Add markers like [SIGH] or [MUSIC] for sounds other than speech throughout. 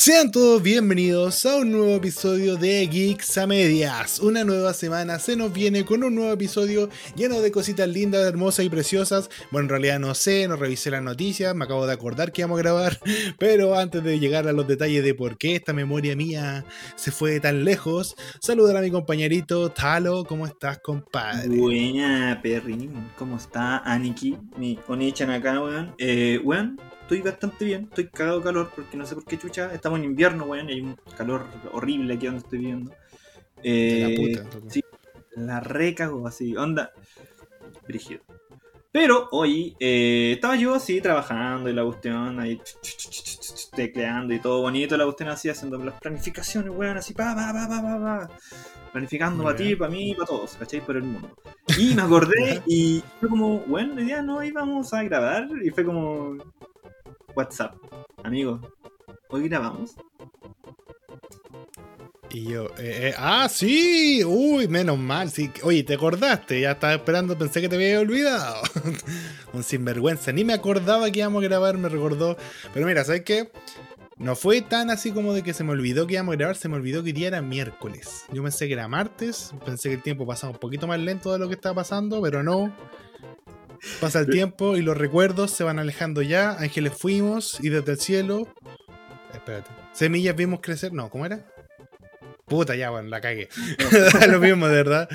Sean todos bienvenidos a un nuevo episodio de Geeks a Medias. Una nueva semana se nos viene con un nuevo episodio lleno de cositas lindas, hermosas y preciosas. Bueno, en realidad no sé, no revisé las noticias, me acabo de acordar que íbamos a grabar. [LAUGHS] Pero antes de llegar a los detalles de por qué esta memoria mía se fue tan lejos, saludar a mi compañerito Talo. ¿Cómo estás, compadre? Buena, perrín. ¿Cómo está Aniki? Mi Onichan acá, weón. Eh, weón, estoy bastante bien, estoy cagado de calor porque no sé por qué chucha, estamos en invierno, weón, y hay un calor horrible aquí donde estoy viviendo. Eh, la puta, sí, la recago así, onda, brígido. Pero hoy eh, estaba yo así trabajando y la cuestión ahí tecleando y todo bonito, la cuestión así haciendo las planificaciones, weón, así pa pa pa pa pa pa. Planificando para ti, para mí, para todos, ¿cachai? Por el mundo. Y me acordé [LAUGHS] y fue como, bueno, hoy día no íbamos a grabar y fue como WhatsApp, amigo, hoy grabamos. Y yo, eh, eh, ah, sí, uy, menos mal, sí. Oye, ¿te acordaste? Ya estaba esperando, pensé que te había olvidado. [LAUGHS] Un sinvergüenza, ni me acordaba que íbamos a grabar, me recordó. Pero mira, ¿sabes qué? No fue tan así como de que se me olvidó que íbamos a grabar, se me olvidó que día era miércoles. Yo pensé que era martes, pensé que el tiempo pasaba un poquito más lento de lo que estaba pasando, pero no. Pasa el tiempo y los recuerdos se van alejando ya. Ángeles fuimos y desde el cielo. Espérate. Semillas vimos crecer. No, ¿cómo era? Puta, ya, bueno, la cagué. [LAUGHS] Lo mismo, de verdad.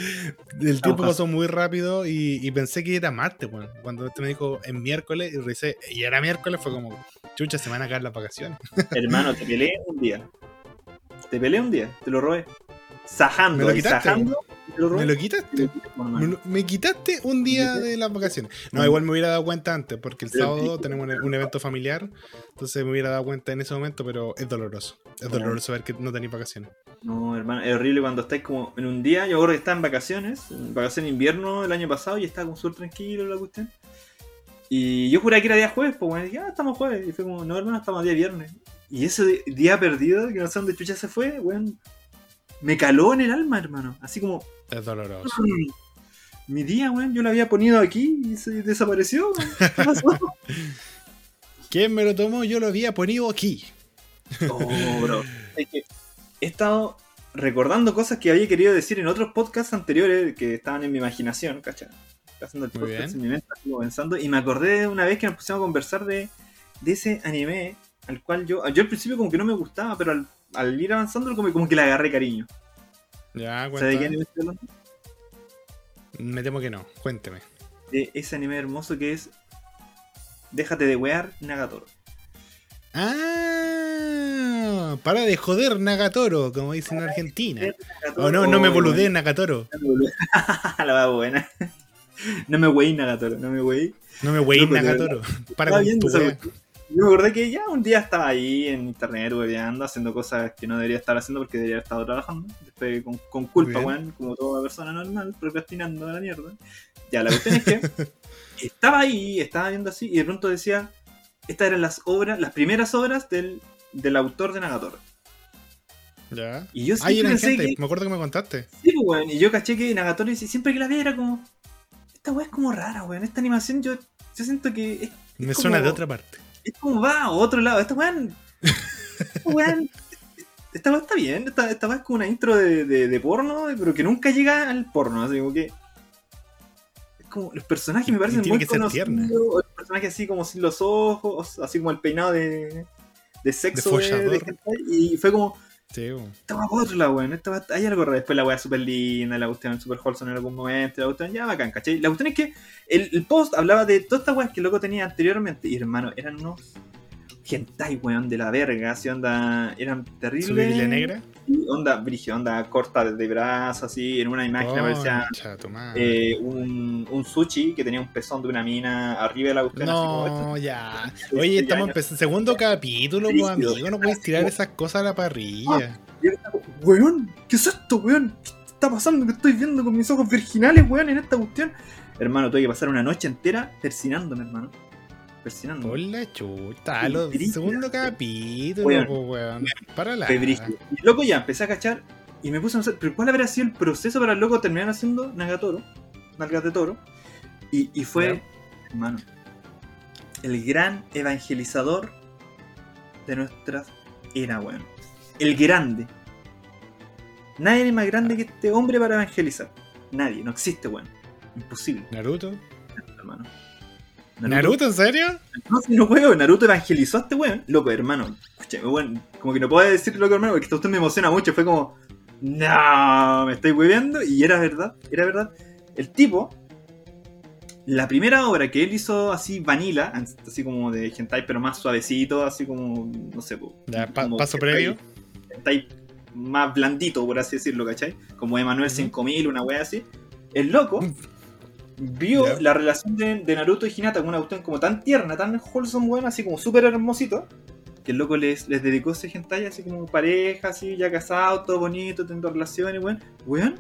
El tiempo pasó muy rápido y, y pensé que era martes, bueno. Cuando este me dijo en miércoles y revisé, y era miércoles, fue como, chucha, se van a caer las vacaciones. Hermano, te peleé un día. Te peleé un día, te lo robé. Sajando, Me lo quitaste, sajando, lo. ¿Me lo quitaste? Me, lo- me quitaste un día de las vacaciones. No, igual me hubiera dado cuenta antes, porque el sábado tenemos un, un evento familiar. Entonces me hubiera dado cuenta en ese momento, pero es doloroso. Es Bueno. doloroso ver que no tenéis vacaciones. No, hermano, es horrible cuando estáis como en un día. Yo creo que estaba en vacaciones, en vacaciones de invierno el año pasado y estaba como súper tranquilo la cuestión. Y yo juré que era día jueves, pues bueno, dije, ah, estamos jueves. Y fue como, no, hermano, estamos día viernes. Y ese día perdido, que no sé dónde chucha se fue, weón, me caló en el alma, hermano. Así como, Es doloroso. mi día, weón, yo lo había ponido aquí y se desapareció. ¿Qué pasó? [LAUGHS] ¿Quién me lo tomó? Yo lo había ponido aquí. Oh, bro. Es que he estado recordando cosas que había querido decir en otros podcasts anteriores que estaban en mi imaginación, ¿cachai? Haciendo el podcast bien. en mi mente, pensando, y me acordé de una vez que nos pusimos a conversar de, de ese anime al cual yo, yo al principio como que no me gustaba, pero al, al ir avanzando como, como que le agarré cariño. Ya, ¿Sabes de qué cuéntame. anime estoy hablando? Me temo que no. Cuénteme. De ese anime hermoso que es Déjate de wear Nagatoro. Ah, para de joder Nagatoro, como dicen en Argentina. O no, no me oh, boludees Nagatoro. [LAUGHS] La va buena. No me weí Nagatoro, no me weí. No me wey Nagatoro. Para con tu. Yo me acordé que ya un día estaba ahí en internet hueveando, haciendo cosas que no debería estar haciendo porque debería haber estado trabajando. Después con, con culpa, weón, como toda persona normal, procrastinando a la mierda. Ya, la cuestión es que [LAUGHS] estaba ahí, estaba viendo así, y de pronto decía, estas eran las obras, las primeras obras del, del autor de Nagatoro. Ya. Y yo Ahí siempre pensé gente, que, me acuerdo que me contaste. sí, pues, weón, y yo caché que Nagatoro y siempre que la veía era como, esta weá es como rara, weón, esta animación yo, yo siento que es Me suena de otra parte. Es como va a otro lado. Esta weón. Weón. Esta weón está bien. Esta, esta weón es como una intro de, de, de porno, pero que nunca llega al porno. Así como que. Es como. Los personajes me parecen muy conocidos. Los personajes así como sin los ojos, así como el peinado de. De sexo. De y fue como. Sí, weá por otro weón. Hay algo raro. Después la weá súper linda, la cuestión súper wholesome en algún momento. La cuestión ya bacán, ¿cachai? La cuestión es que el, el post hablaba de todas estas weas que el loco tenía anteriormente. Y hermano, eran unos hentai, weón, de la verga. Así onda. Eran terribles. Su Biblia negra. Y onda, brigio, onda corta de brazos, así. En una imagen aparecía tu madre. eh, un, un sushi que tenía un pezón de una mina arriba de la cuestión. así como, No, ya. Oye, estamos empezando. Segundo capítulo, pues, amigo. No puedes tirar esas cosas a la parrilla. Estaba, Weón, ¿qué es esto, weón? ¿Qué está pasando que estoy viendo con mis ojos virginales, weón, en esta cuestión? Hermano, tuve que pasar una noche entera persinándome, hermano. Por la chuta, lo, Brígido. segundo capítulo, Weón. weón. Para la. Y loco ya, empecé a cachar y me puse a pensar, ¿pero cuál habrá sido el proceso para el loco terminar haciendo Nagatoro? Nalgas de toro. Y, y fue, hermano, el gran evangelizador de nuestras era, weón. El grande. Nadie es más grande que este hombre para evangelizar. Nadie, no existe, weón. Imposible, ¿Naruto? hermano. ¿Naruto, en serio? No, si no puedo, Naruto evangelizó a este weón. Loco, hermano. Escúchame, weón. Como que no puedo decir loco, hermano, porque usted me emociona mucho. Fue como, no, me estoy hueveando. Y era verdad, era verdad. El tipo, la primera obra que él hizo así vanilla, así como de hentai, pero más suavecito, así como, no sé, Ya, pa- como paso hentai- previo. hentai más blandito, por así decirlo, ¿cachai? Como Emanuel Ujú. 5000, una wea así. El loco [LAUGHS] vio la relación de, de Naruto y Hinata con una cuestión como tan tierna, tan wholesome, weón, así como súper hermosito. Que el loco les, les dedicó ese hentai así como pareja, así, ya casado, todo bonito, teniendo relaciones, weón. Weón,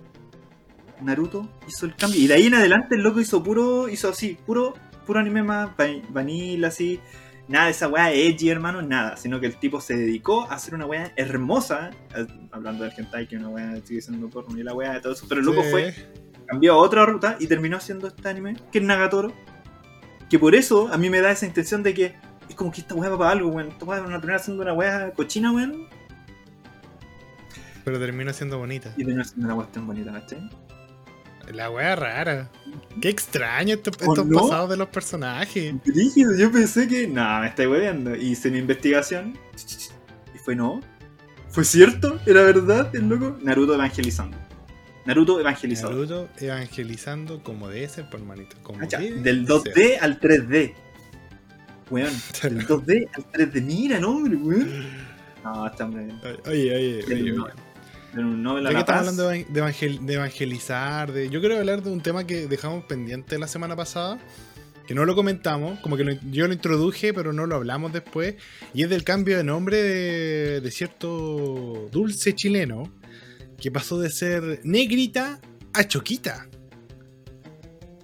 Naruto hizo el cambio. Y de ahí en adelante el loco hizo puro, hizo así, puro, puro anime más va- vanilla, así. Nada de esa weá edgy, hermano, nada. Sino que el tipo se dedicó a hacer una weá hermosa. eh, Hablando del hentai, que una weá sigue siendo porno y la weá de todo eso. Pero el loco Sí. fue cambió a otra ruta y terminó haciendo este anime, que es Nagatoro. Que por eso a mí me da esa intención de que es como que esta weá va para algo, weón. Esta weá van a terminar haciendo una weá cochina, weón. Pero termina siendo bonita. Y terminar haciendo una weá tan bonita, ¿cachai? La wea rara. Qué extraño estos, ¿O estos no? pasados de los personajes. Rígido, yo pensé que. No, me estáis. Y hice mi investigación. Y fue no. ¿Fue cierto? ¿Era verdad? El loco. Naruto evangelizando. Naruto evangelizado. Naruto evangelizando como debe ser, por manito. Como Cacha, debe Del ser. 2D al 3D. Weón. [LAUGHS] Del 2D al 3D. Mira, no, hombre, weón. No, está. Oye, oye, oye. No, oye. Ya que estamos hablando de, de evangel- de evangelizar, de, yo quiero hablar de un tema que dejamos pendiente la semana pasada, que no lo comentamos, como que lo- yo lo introduje, pero no lo hablamos después, y es del cambio de nombre de, de cierto dulce chileno, que pasó de ser negrita a choquita.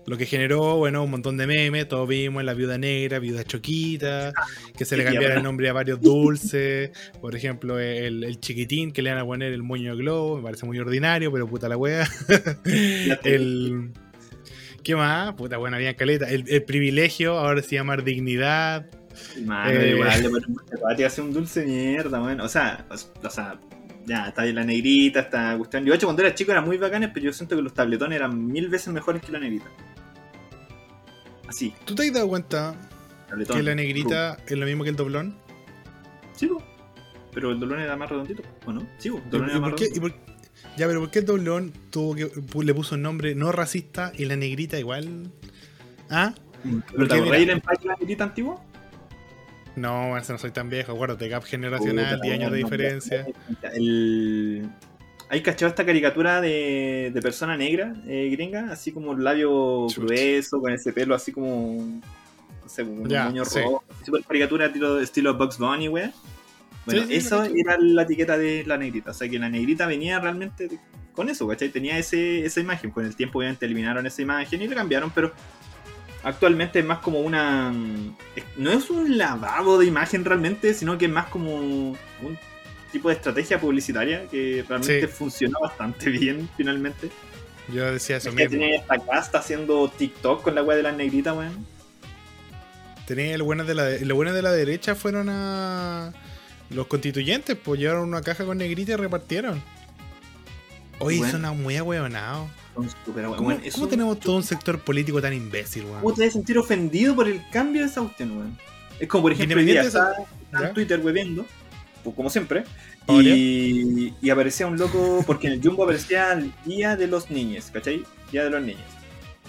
Lo que generó, bueno, un montón de memes, todos vimos la viuda negra, viuda choquita, que se le cambiara el nombre a varios dulces, por ejemplo, el, el chiquitín que le van a poner el moño de globo, me parece muy ordinario, pero puta la wea. [LAUGHS] el. ¿Qué más? Puta, bueno, había caleta. El, el privilegio, ahora se llama dignidad. Mano, Eh. igual le ponen mucha hace un dulce mierda, weón. O sea, o sea, ya, está la negrita, esta cuestión. Yo, hecho, cuando era chico eran muy bacanes, pero yo siento que los tabletones eran mil veces mejores que la negrita. Así, ¿Tú te has dado cuenta tabletón. que la negrita es lo mismo que el doblón? Sí, po. Pero el dolor era más redondito, ¿o no? Sí, po, el ¿Y, dolor y era más por qué, y por- ya, pero ¿por qué el doblón tuvo que, le puso un nombre no racista y la negrita igual? ¿Ah? ¿Pero porque te acordás del empaque de la negrita antigua? No, no soy tan viejo, acuérdate, gap generacional, Puta, 10 años de diferencia. El... ¿Hay cachado esta caricatura de, de persona negra eh, gringa? Así como el labio Chucha. grueso, con ese pelo así como. No sé, un Ya, moño sí. rojo. Super caricatura estilo, estilo Bugs Bunny, wey. Bueno, Sí, sí, eso era la etiqueta de la negrita. O sea que la negrita venía realmente con eso, ¿cachai? Tenía ese, esa imagen. Con el tiempo, obviamente, eliminaron esa imagen y la cambiaron, pero actualmente es más como una. es- No es un lavado de imagen realmente, sino que es más como un tipo de estrategia publicitaria que realmente Sí. funcionó bastante [LAUGHS] bien finalmente. Yo decía eso Es que mismo. tenía esta casta haciendo TikTok con la weá de las negritas, weón. Tenía los buenos de la los buenos de la derecha fueron a los constituyentes, pues llevaron una caja con negrita y repartieron. Oye, Bueno. suena muy ahueonado. Súper ¿Cómo, cómo tenemos todo un sector político tan imbécil, weón? ¿Cómo te vas a sentir ofendido por el cambio de esa cuestión, weón? Es como, por ejemplo, hoy día estaba ¿Ya? en Twitter webiendo, pues, como siempre, y, y aparecía un loco, porque en el Jumbo aparecía el Día de los Niños, ¿cachai? Día de los Niños.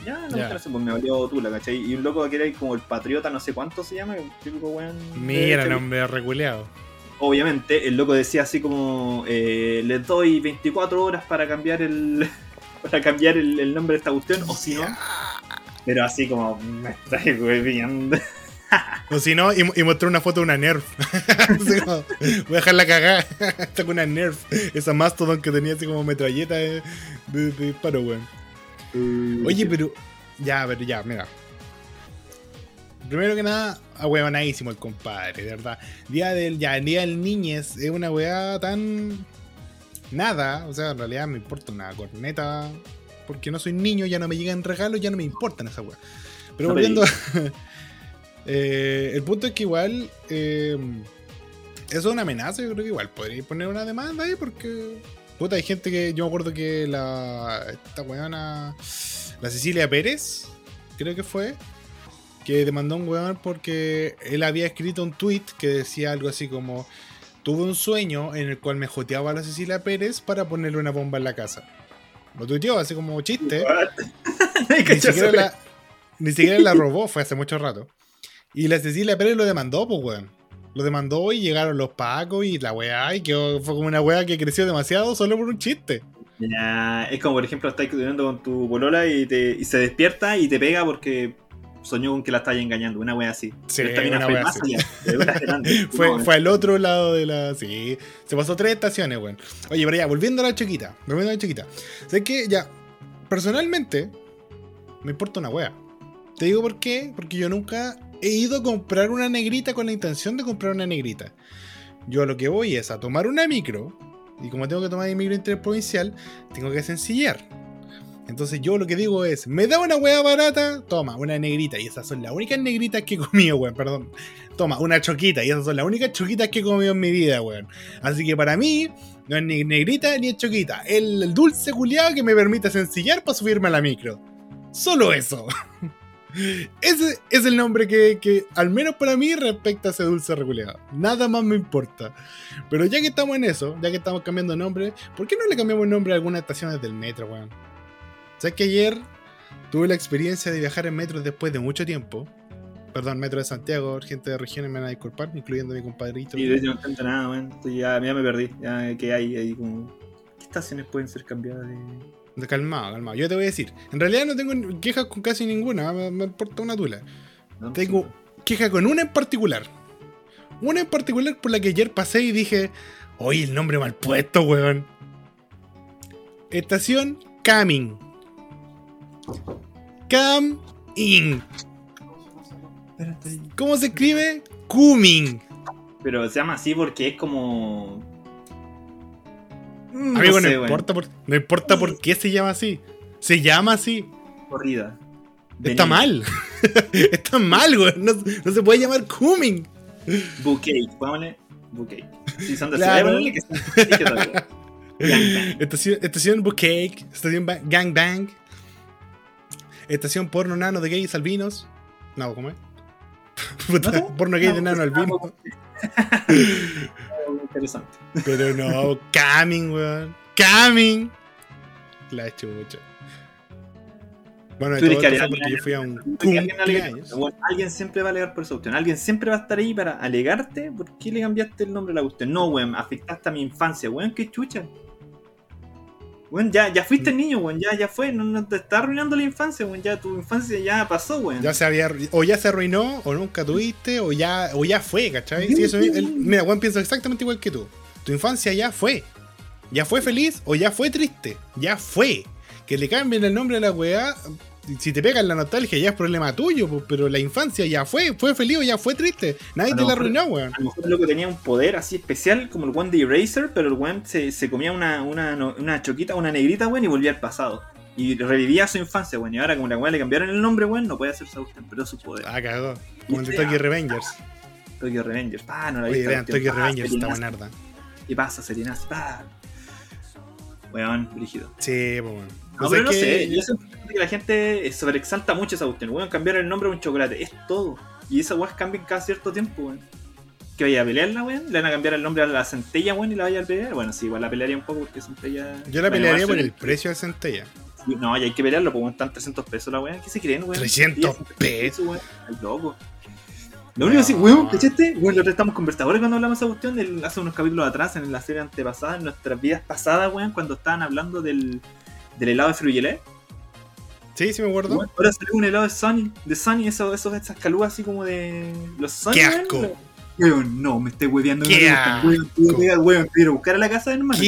Ya, no, sé, pues me valió tula, ¿cachai? Y un loco que era como el patriota, no sé cuánto se llama, un típico weón. Mira, derecha, nombre reculeado. Obviamente el loco decía así como eh, les doy 24 horas para cambiar el [LAUGHS] para cambiar el, el nombre de esta cuestión o si no pero así como me estáis hueviando [LAUGHS] O si no, y, y mostró una foto de una Nerf. [LAUGHS] Así como, voy a dejarla cagada. Está con una Nerf. Esa Mastodon que tenía así como metralleta de, de, de disparo, weón. Oye, pero. Ya, pero ya, mira. Primero que nada, ahueonadísimo el compadre, de verdad. Día del, ya, el día del niñez es una weá tan. Nada, o sea, en realidad me importa una corneta. Porque no soy niño, ya no me llegan regalos, ya no me importan esa weá. Pero No volviendo. [LAUGHS] eh, el punto es que igual. eh, Eso es una amenaza, yo creo que igual podría poner una demanda ahí porque. Puta, hay gente que. Yo me acuerdo que la. Esta weona. La Cecilia Pérez, creo que fue. Que demandó a un weón porque él había escrito un tweet que decía algo así como. Tuve un sueño en el cual me joteaba a la Cecilia Pérez para ponerle una bomba en la casa. Lo tuiteó así como chiste. [LAUGHS] ni, siquiera la, ni siquiera la robó, fue hace mucho rato. Y la Cecilia Pérez lo demandó, pues weón. Lo demandó y llegaron los pacos y la weá. Y que fue como una weá que creció demasiado solo por un chiste. Ya, es como por ejemplo estás estudiando con tu bolola y, te, y se despierta y te pega porque soñó con que la estás engañando, una wea así. Sí, una fue wea más así. allá, de una grande. [LAUGHS] Fue, No, fue al otro lado de la. Sí. Se pasó tres estaciones, weón. Oye, pero ya, volviendo a la chiquita. Volviendo a la chiquita. Sé que ya. Personalmente. Me importa una wea. Te digo por qué. Porque yo nunca he ido a comprar una negrita con la intención de comprar una negrita. Yo a lo que voy es a tomar una micro. Y como tengo que tomar mi micro interprovincial, tengo que sencillar. Entonces yo lo que digo es, me da una hueá barata, toma, una negrita. Y esas son las únicas negritas que he comido, weón, perdón. Toma, una choquita. Y esas son las únicas choquitas que he comido en mi vida, weón. Así que para mí, no es ni negrita ni es choquita. El, dulce culiado que me permite sencillar para subirme a la micro. Solo eso. [LAUGHS] Ese es el nombre que, que, al menos para mí, respecta a ese dulce reculeado. Nada más me importa. Pero ya que estamos en eso, ya que estamos cambiando nombre, ¿por qué no le cambiamos el nombre a algunas estaciones del metro, weón? ¿Sabes que ayer tuve la experiencia de viajar en metro después de mucho tiempo? Perdón, metro de Santiago, gente de regiones me van a disculpar, incluyendo a mi compadrito. Y de hecho no entiendo nada, weón. Estoy Ya, ya me perdí. Ya que hay ahí como. ¿Qué estaciones pueden ser cambiadas de.? De calmado, calmado. Yo te voy a decir, en realidad no tengo quejas con casi ninguna, me, me importa una tula. ¿no? Tengo queja con una en particular. Una en particular por la que ayer pasé y dije, oye, el nombre mal puesto, weón. Estación Coming. Cam In. Espérate. ¿Cómo se escribe? Coming. Pero se llama así porque es como. Mm, Amigo, no, sé, weón. importa por, no importa por qué se llama así. Se llama así. Corrida. [LAUGHS] Está mal. Está mal, weón. No, no se puede llamar Coming. Bouquet, pongámosle Bouquet. Si son de Claro. ciudad, que. [LAUGHS] Estación, estación Boucake, estación ba- Gangbang, estación porno nano de gays albinos. No, ¿cómo es? [LAUGHS] Porno gay de No, nano albino. [LAUGHS] Interesante. Pero no, coming, weón. Coming. La chucha. Bueno, de todo que porque yo fui a un alguien, alguien siempre va a alegar por esa cuestión. Alguien siempre va a estar ahí para alegarte por qué le cambiaste el nombre a la cuestión. No, weón, afectaste a mi infancia, weón, qué chucha. Weón, ya, ya fuiste niño, weón, ya, ya fue, no, no te está arruinando la infancia, weón, ya tu infancia ya pasó, weón. Ya se había, o ya se arruinó, o nunca tuviste, o ya, o ya fue, ¿cachai? Sí, eso, mira, Juan piensa exactamente igual que tú. Tu infancia ya fue. Ya fue feliz o ya fue triste. Ya fue. Que le cambien el nombre a la weá. Si te pegan la nostalgia, ya es problema tuyo, pero la infancia ya fue. Fue feliz o ya fue triste. Nadie te la arruinó, weón. A lo mejor el loco tenía un poder así especial como el one de Eraser, pero el one se, se comía una, una, una choquita, una negrita, weón, y volvía al pasado. Y revivía su infancia, weón. Y ahora como la weón le cambiaron el nombre, weón, no puede hacer esa pero su poder. Ah, cagó. Como el de Tokyo Revengers. Tokyo Revengers, pa, no la Oye, vean, Tokyo Revengers está buena. buenarda. ¿Qué pasa, Serenas? Pa. Weón, brígido. Sí, pues, weón. No, pero no sé, yo que la gente sobreexalta mucho esa cuestión. Weón, cambiar el nombre a un chocolate, es todo. Y esas weas cambian cada cierto tiempo, weón. Que vaya a pelearla, weón, le van a cambiar el nombre a la centella, weón, y la vaya a pelear. Bueno, sí, igual la pelearía un poco porque centella. Yo la pelearía por el precio de centella. No, ya hay que pelearlo, porque están 300 pesos la weón. ¿Qué se creen, weón? 300 Sí, pesos. weón. Ay, loco. Lo único que sí, weón, ¿cachaste? Weón, lo estamos conversadores cuando hablamos de esa cuestión, hace unos capítulos atrás, en la serie antepasada, en nuestras vidas pasadas, weón, cuando estaban hablando del, del helado de frugelé. Sí, sí me acuerdo. Ahora salió un helado de Sunny, de Sunny, eso, eso, esas calúas así como de los Sunny. ¡Qué asco! Weón, no, me estoy hueveando. ¡Qué weón, asco! weón, voy a buscar a la casa de hermano.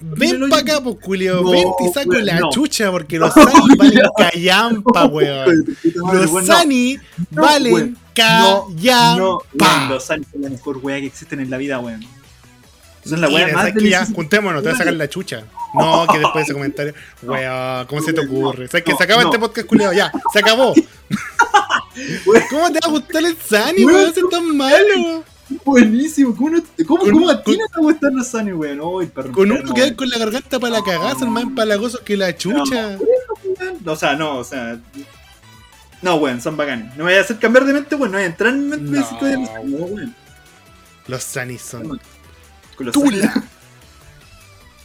Ven para hoyo. acá, pues, Julio. No, Ven y saco weón, la no. chucha porque los [LAUGHS] Sani valen callampa, weón. Los No, valen callampa. los Sunny son la mejor weá que existen en la vida, weón. Son la Mira, más ¿sabes qué? Ya, juntémonos, te voy a sacar la chucha. No, que después de ese comentario. Weón, ¿cómo se te ocurre? ¿Sabes que No, se acaba no. este podcast, culiado? Ya, se acabó. ¿Cómo te va a gustar el Sani, Weón? Si es tan malo. buenísimo. ¿Cómo, no, cómo, Con- cómo a ti no te gustan los Sony, weón? El perro Con uno que con la garganta para la cagada, son más empalagosos que la chucha. O sea, no, o sea. No, weón, son bacanes. No me voy a hacer cambiar de mente, weón. No voy a entrar en mente No. de los No, weón. Los Sanis son. ¡Tula! [LAUGHS]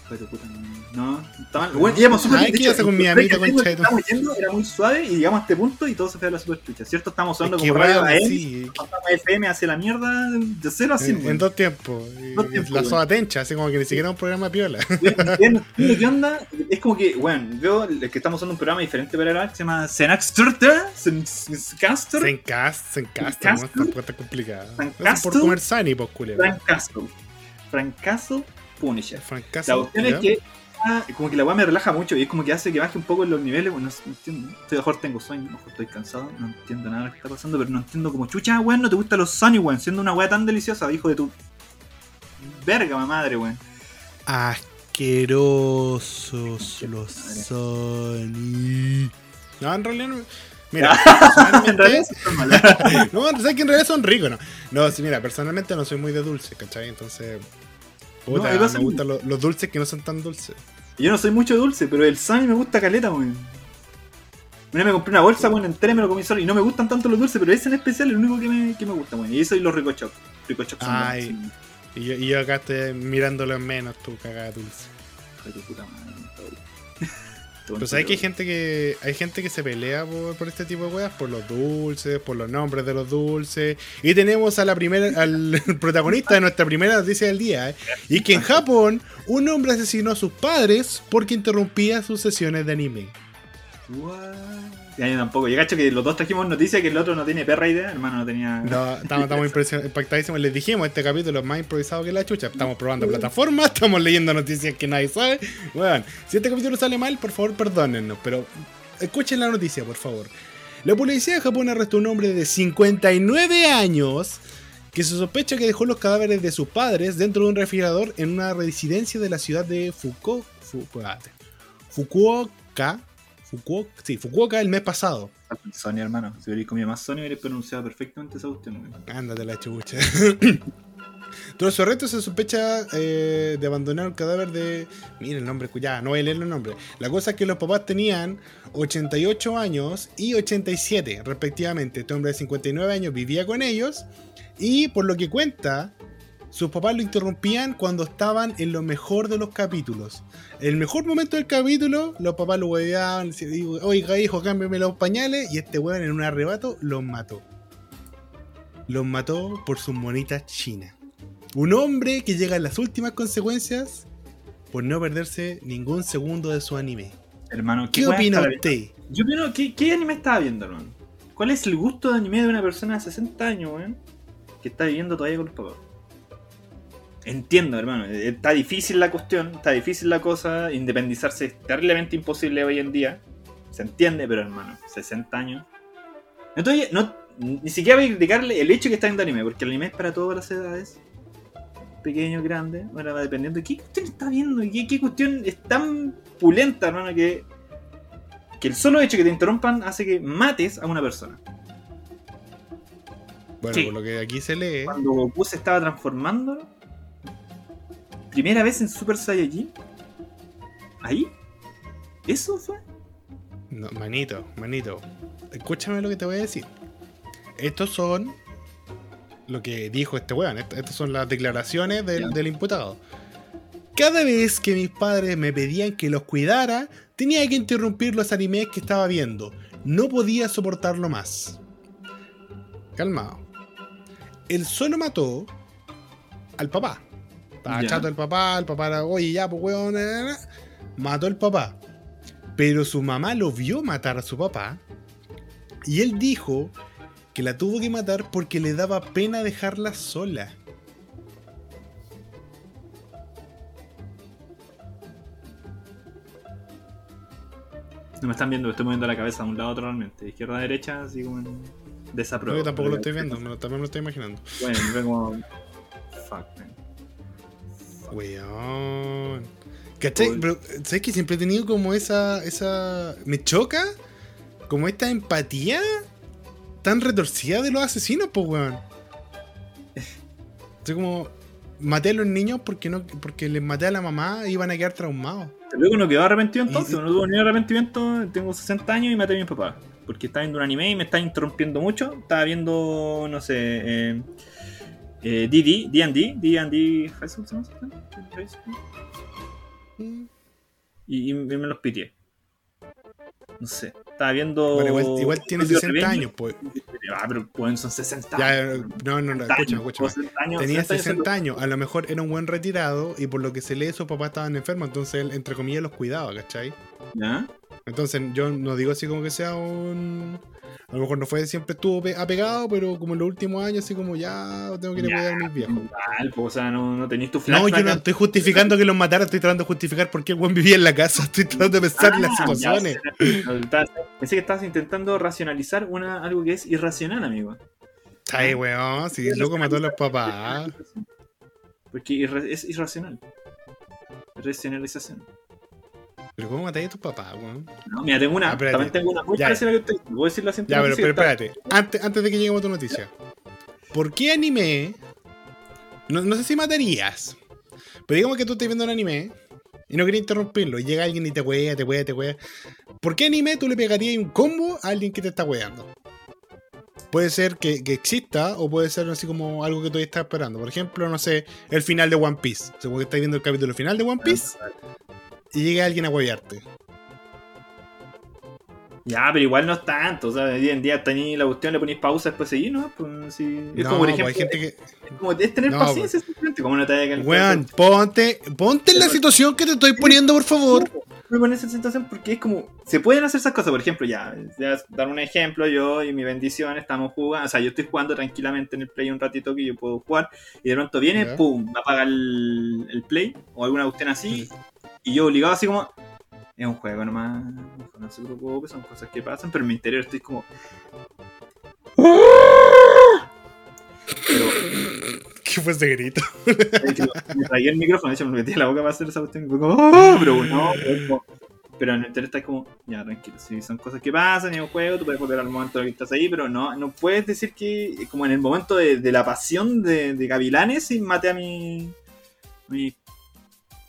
Pero puta, no, está mal. Bueno, íbamos súper de ¿qué hace con mi que concha Estábamos yendo, era muy suave y llegamos a este punto y todo se fue a la super chucha, ¿cierto? Estamos Es hablando como radio a FM hacia la mierda de cero a cien, En, dos tiempos. La soda tencha, así como que ni siquiera un programa piola. ¿Qué onda? Es como que, bueno, veo el que estamos usando un programa diferente para grabar que se llama Senaxturter, Sencaster. ¿no? Esta puerta complicada. Es por comer Sani, pues, culero. Castle Punisher. Francast. La cuestión es que ah, como que la weá me relaja mucho y es como que hace que baje un poco en los niveles. Bueno, no entiendo. Estoy mejor tengo sueño, mejor estoy cansado, no entiendo nada de lo que está pasando, pero no entiendo como chucha, weón, no te gustan los Sony, weón, siendo una weá tan deliciosa, hijo de tu verga, ma madre, weón. Asquerosos los Sony. No, en realidad no. Mira, [LAUGHS] en realidad personalmente. sí son malas. [LAUGHS] no, sabes que en realidad son ricos, ¿no? No, sí, mira, personalmente no soy muy de dulce, ¿cachai? Entonces. Puta, No, me gustan los, los dulces que no son tan dulces. Yo no soy mucho dulce, pero el Sony me gusta caleta, weón. Una vez me compré una bolsa, weón, entera y me lo comí solo. Y no me gustan tanto los dulces, pero ese en especial es el único que me, que me gusta, weón. Y eso y los Rico Choc. Rico Choc son Ay. buenos, sí. Y yo, y yo acá estoy mirándolo en menos, tú cagada dulce. Hijo de tu puta madre. Pues hay que gente que hay gente que se pelea por, por este tipo de weas, por los dulces, por los nombres de los dulces. Y tenemos a la primera, al [LAUGHS] protagonista de nuestra primera noticia del día, ¿eh? y que en Japón un hombre asesinó a sus padres porque interrumpía sus sesiones de anime. Ya, yo tampoco. Yo cacho que los dos trajimos noticias que el otro no tiene perra idea, hermano, no tenía. No, estamos, impactadísimos. Les dijimos, este capítulo es más improvisado que la chucha. Estamos probando plataformas, [LAUGHS] estamos leyendo noticias que nadie sabe. Bueno, si este capítulo sale mal, por favor, perdónennos. Pero escuchen la noticia, por favor. La policía de Japón arrestó a un hombre de 59 años que se sospecha que dejó los cadáveres de sus padres dentro de un refrigerador en una residencia de la ciudad de Fukuoka. Fukuoka. Fukuoka, sí, Fukuoka el mes pasado. Sony, hermano. Si hubierais comido más Sony, hubierais pronunciado perfectamente esa cuestión. Ándate la chucha. Tras su arresto se sospecha eh, de abandonar el cadáver de... Mira el nombre, ya, no voy a leer el nombre. La cosa es que los papás tenían 88 años y 87 respectivamente. Este hombre de 59 años vivía con ellos y por lo que cuenta, sus papás lo interrumpían cuando estaban en lo mejor de los capítulos. El mejor momento del capítulo, los papás lo hueveaban, oiga hijo, cámbiame los pañales y este weón en un arrebato los mató los mató por sus monitas chinas. Un hombre que llega a las últimas consecuencias por no perderse ningún segundo de su anime. Hermano, ¿Qué weá opina usted? Yo opino, ¿qué, ¿qué anime estaba viendo, hermano? ¿Cuál es el gusto de anime de una persona de 60 años, weón? Que está viviendo todavía con los papás. Entiendo, hermano. eh, Está difícil la cuestión, está difícil la cosa. Independizarse es terriblemente imposible hoy en día. Se entiende, pero hermano, 60 años. No estoy- no- ni siquiera voy a criticarle el hecho que está viendo anime, porque el anime es para todas las edades. Pequeño, grande, bueno, va dependiendo de qué cuestión está viendo y qué, qué cuestión es tan pulenta, hermano, que, que el solo hecho que te interrumpan hace que mates a una persona. Bueno, Sí. por lo que aquí se lee, Cuando Goku se estaba transformando, primera vez en Super Saiyajin, ahí, eso fue. no, manito, manito, escúchame lo que te voy a decir. Estos son lo que dijo este weón. Est- Estas son las declaraciones del, imputado. Cada vez que mis padres me pedían que los cuidara, tenía que interrumpir los animes que estaba viendo. No podía soportarlo más. Calmado. Él solo mató al papá. Estaba Ya. chato el papá, el papá era, oye, ya, pues weón, na, na, na". mató al papá. Pero su mamá lo vio matar a su papá. Y él dijo que la tuvo que matar porque le daba pena dejarla sola. No me están viendo, estoy moviendo la cabeza de un lado a otro realmente. De izquierda a derecha, así como en No, desapruebo. yo tampoco lo estoy viendo, me lo- también me lo estoy imaginando. Bueno, veo como. Fuck, man. Weón. ¿Cachai? Pero, ¿sabes que siempre he tenido como esa. esa. Me choca? Como esta empatía tan retorcida de los asesinos, pues, weón. [LAUGHS] Así como, maté a los niños porque no porque les maté a la mamá y iban a quedar traumados. Luego no quedó arrepentido entonces, Y- no tuvo ni arrepentimiento, tengo 60 años y maté a mi papá. Porque estaba viendo un anime y me está interrumpiendo mucho. Estaba viendo, no sé, eh, eh, DD, D&D, D&D High School, ¿se llama? High School. Y, y me los pitié. No sé, estaba viendo... Bueno, igual, igual tiene Tokyo 60 Revengers. años, pues. Ah, pero pues son 60 Ya, años. no, no, no, 60 escúchame, años, escúchame. 60 años, Tenía 60 años, 60 años, a lo mejor era un buen retirado y por lo que se lee, sus papás estaban enfermos, entonces él, entre comillas, los cuidaba, ¿cachai? ¿Ya? Entonces yo no digo así como que sea un... A lo mejor no fue siempre estuvo pe- apegado, pero como en los últimos años, así como ya tengo que ir a cuidar a mis viejos. O sea, no, no tenéis tu No, yo no estoy justificando que los matara, estoy tratando de justificar por qué el buen vivía en la casa, [LAUGHS] estoy tratando de pensar en las Ah, ya, situaciones. Pensé que estabas intentando racionalizar una, algo que es irracional, amigo. Ay, weón, si el loco mató a los papás. Porque es irracional. Racionalización. Pero ¿cómo matáis a tus papás, weón? No, mira, tengo una. Ah, también tengo una muy Ya. parecida a la que estoy. Voy a decir la siguiente Ya, pero, espérate. Antes, antes de que lleguemos a tu noticia. ¿Por qué anime? No, no sé si matarías. Pero digamos que tú estás viendo un anime y no querías interrumpirlo. Y llega alguien y te wea, te wea, te wea. ¿Por qué anime tú le pegarías un combo a alguien que te está weando? Puede ser que, que exista o puede ser así como algo que todavía estás esperando. Por ejemplo, no sé, el final de One Piece. Seguro que estás viendo el capítulo final de One Piece y llega alguien a huevearte. Ya, pero igual no es tanto. O sea, hoy en día tenéis la cuestión, le ponéis pausa después seguir, ¿no? Pues, sí. Es No, como, por pues ejemplo, hay gente que. es, como, es tener No, paciencia simplemente. Como no te haya Weón, ponte, ponte en la situación que te estoy poniendo, por favor. me pones en situación porque es como, se pueden hacer esas cosas, por ejemplo, ya, ya dar un ejemplo, yo y mi bendición estamos jugando, o sea, yo estoy jugando tranquilamente en el play un ratito que yo puedo jugar, y de pronto viene, Ya. pum, apaga el, el play, o alguna cuestión así, y yo obligado así como, es un juego nomás, no se preocupe, son cosas que pasan, pero en mi interior estoy como... Pero [LAUGHS] ¿Qué fue ese grito? de me tragué el micrófono, de hecho me metí en la boca para hacer esa cuestión. como, "Ah", pero no, como- pero en el interior está como, ya tranquilo, si son cosas que pasan en un juego, tú puedes volver al momento en el que estás ahí, pero no, no puedes decir que, como en el momento de, de la pasión de, de Gavilanes, y maté a mi. a mi.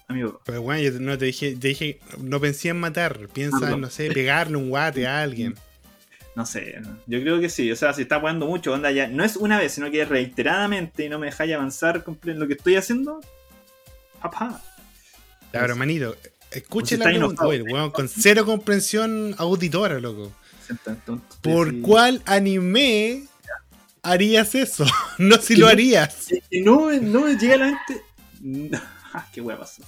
A mi papá. Pero bueno, yo no te dije, te dije, no pensé en matar, piensa Ah, en, no. no sé, pegarle un guate a alguien. No sé, ¿no? yo creo que sí, o sea, si está jugando mucho, onda ya, no es una vez, sino que es reiteradamente y no me dejáis avanzar en lo que estoy haciendo, papá. Ya, pero manito, escuche Pues la pregunta, oye, weón, con cero comprensión auditora, loco. ¿Por sí. cuál anime harías eso? [LAUGHS] no si lo Y no, no me llega a la mente. Ah, qué hueá pasó.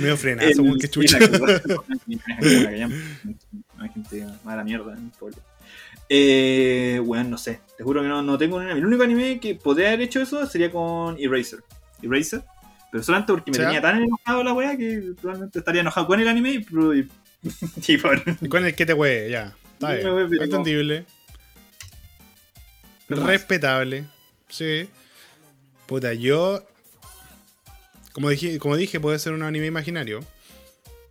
Me frenazo, weón, qué chucha. Hay gente mala mierda en el pueblo. Eh, bueno, no sé. Te juro que no, no tengo un anime. El único anime que podría haber hecho eso sería con Eraser. Eraser. Pero solamente porque me ¿Ya? tenía tan enojado la wea que probablemente estaría enojado con el anime y, y, y por- ¿Y con el que te wee? Ya. Está Me bien. wee, pero- Entendible. Respetable. Sí. Puta, yo. Como dije, como dije, puede ser un anime imaginario.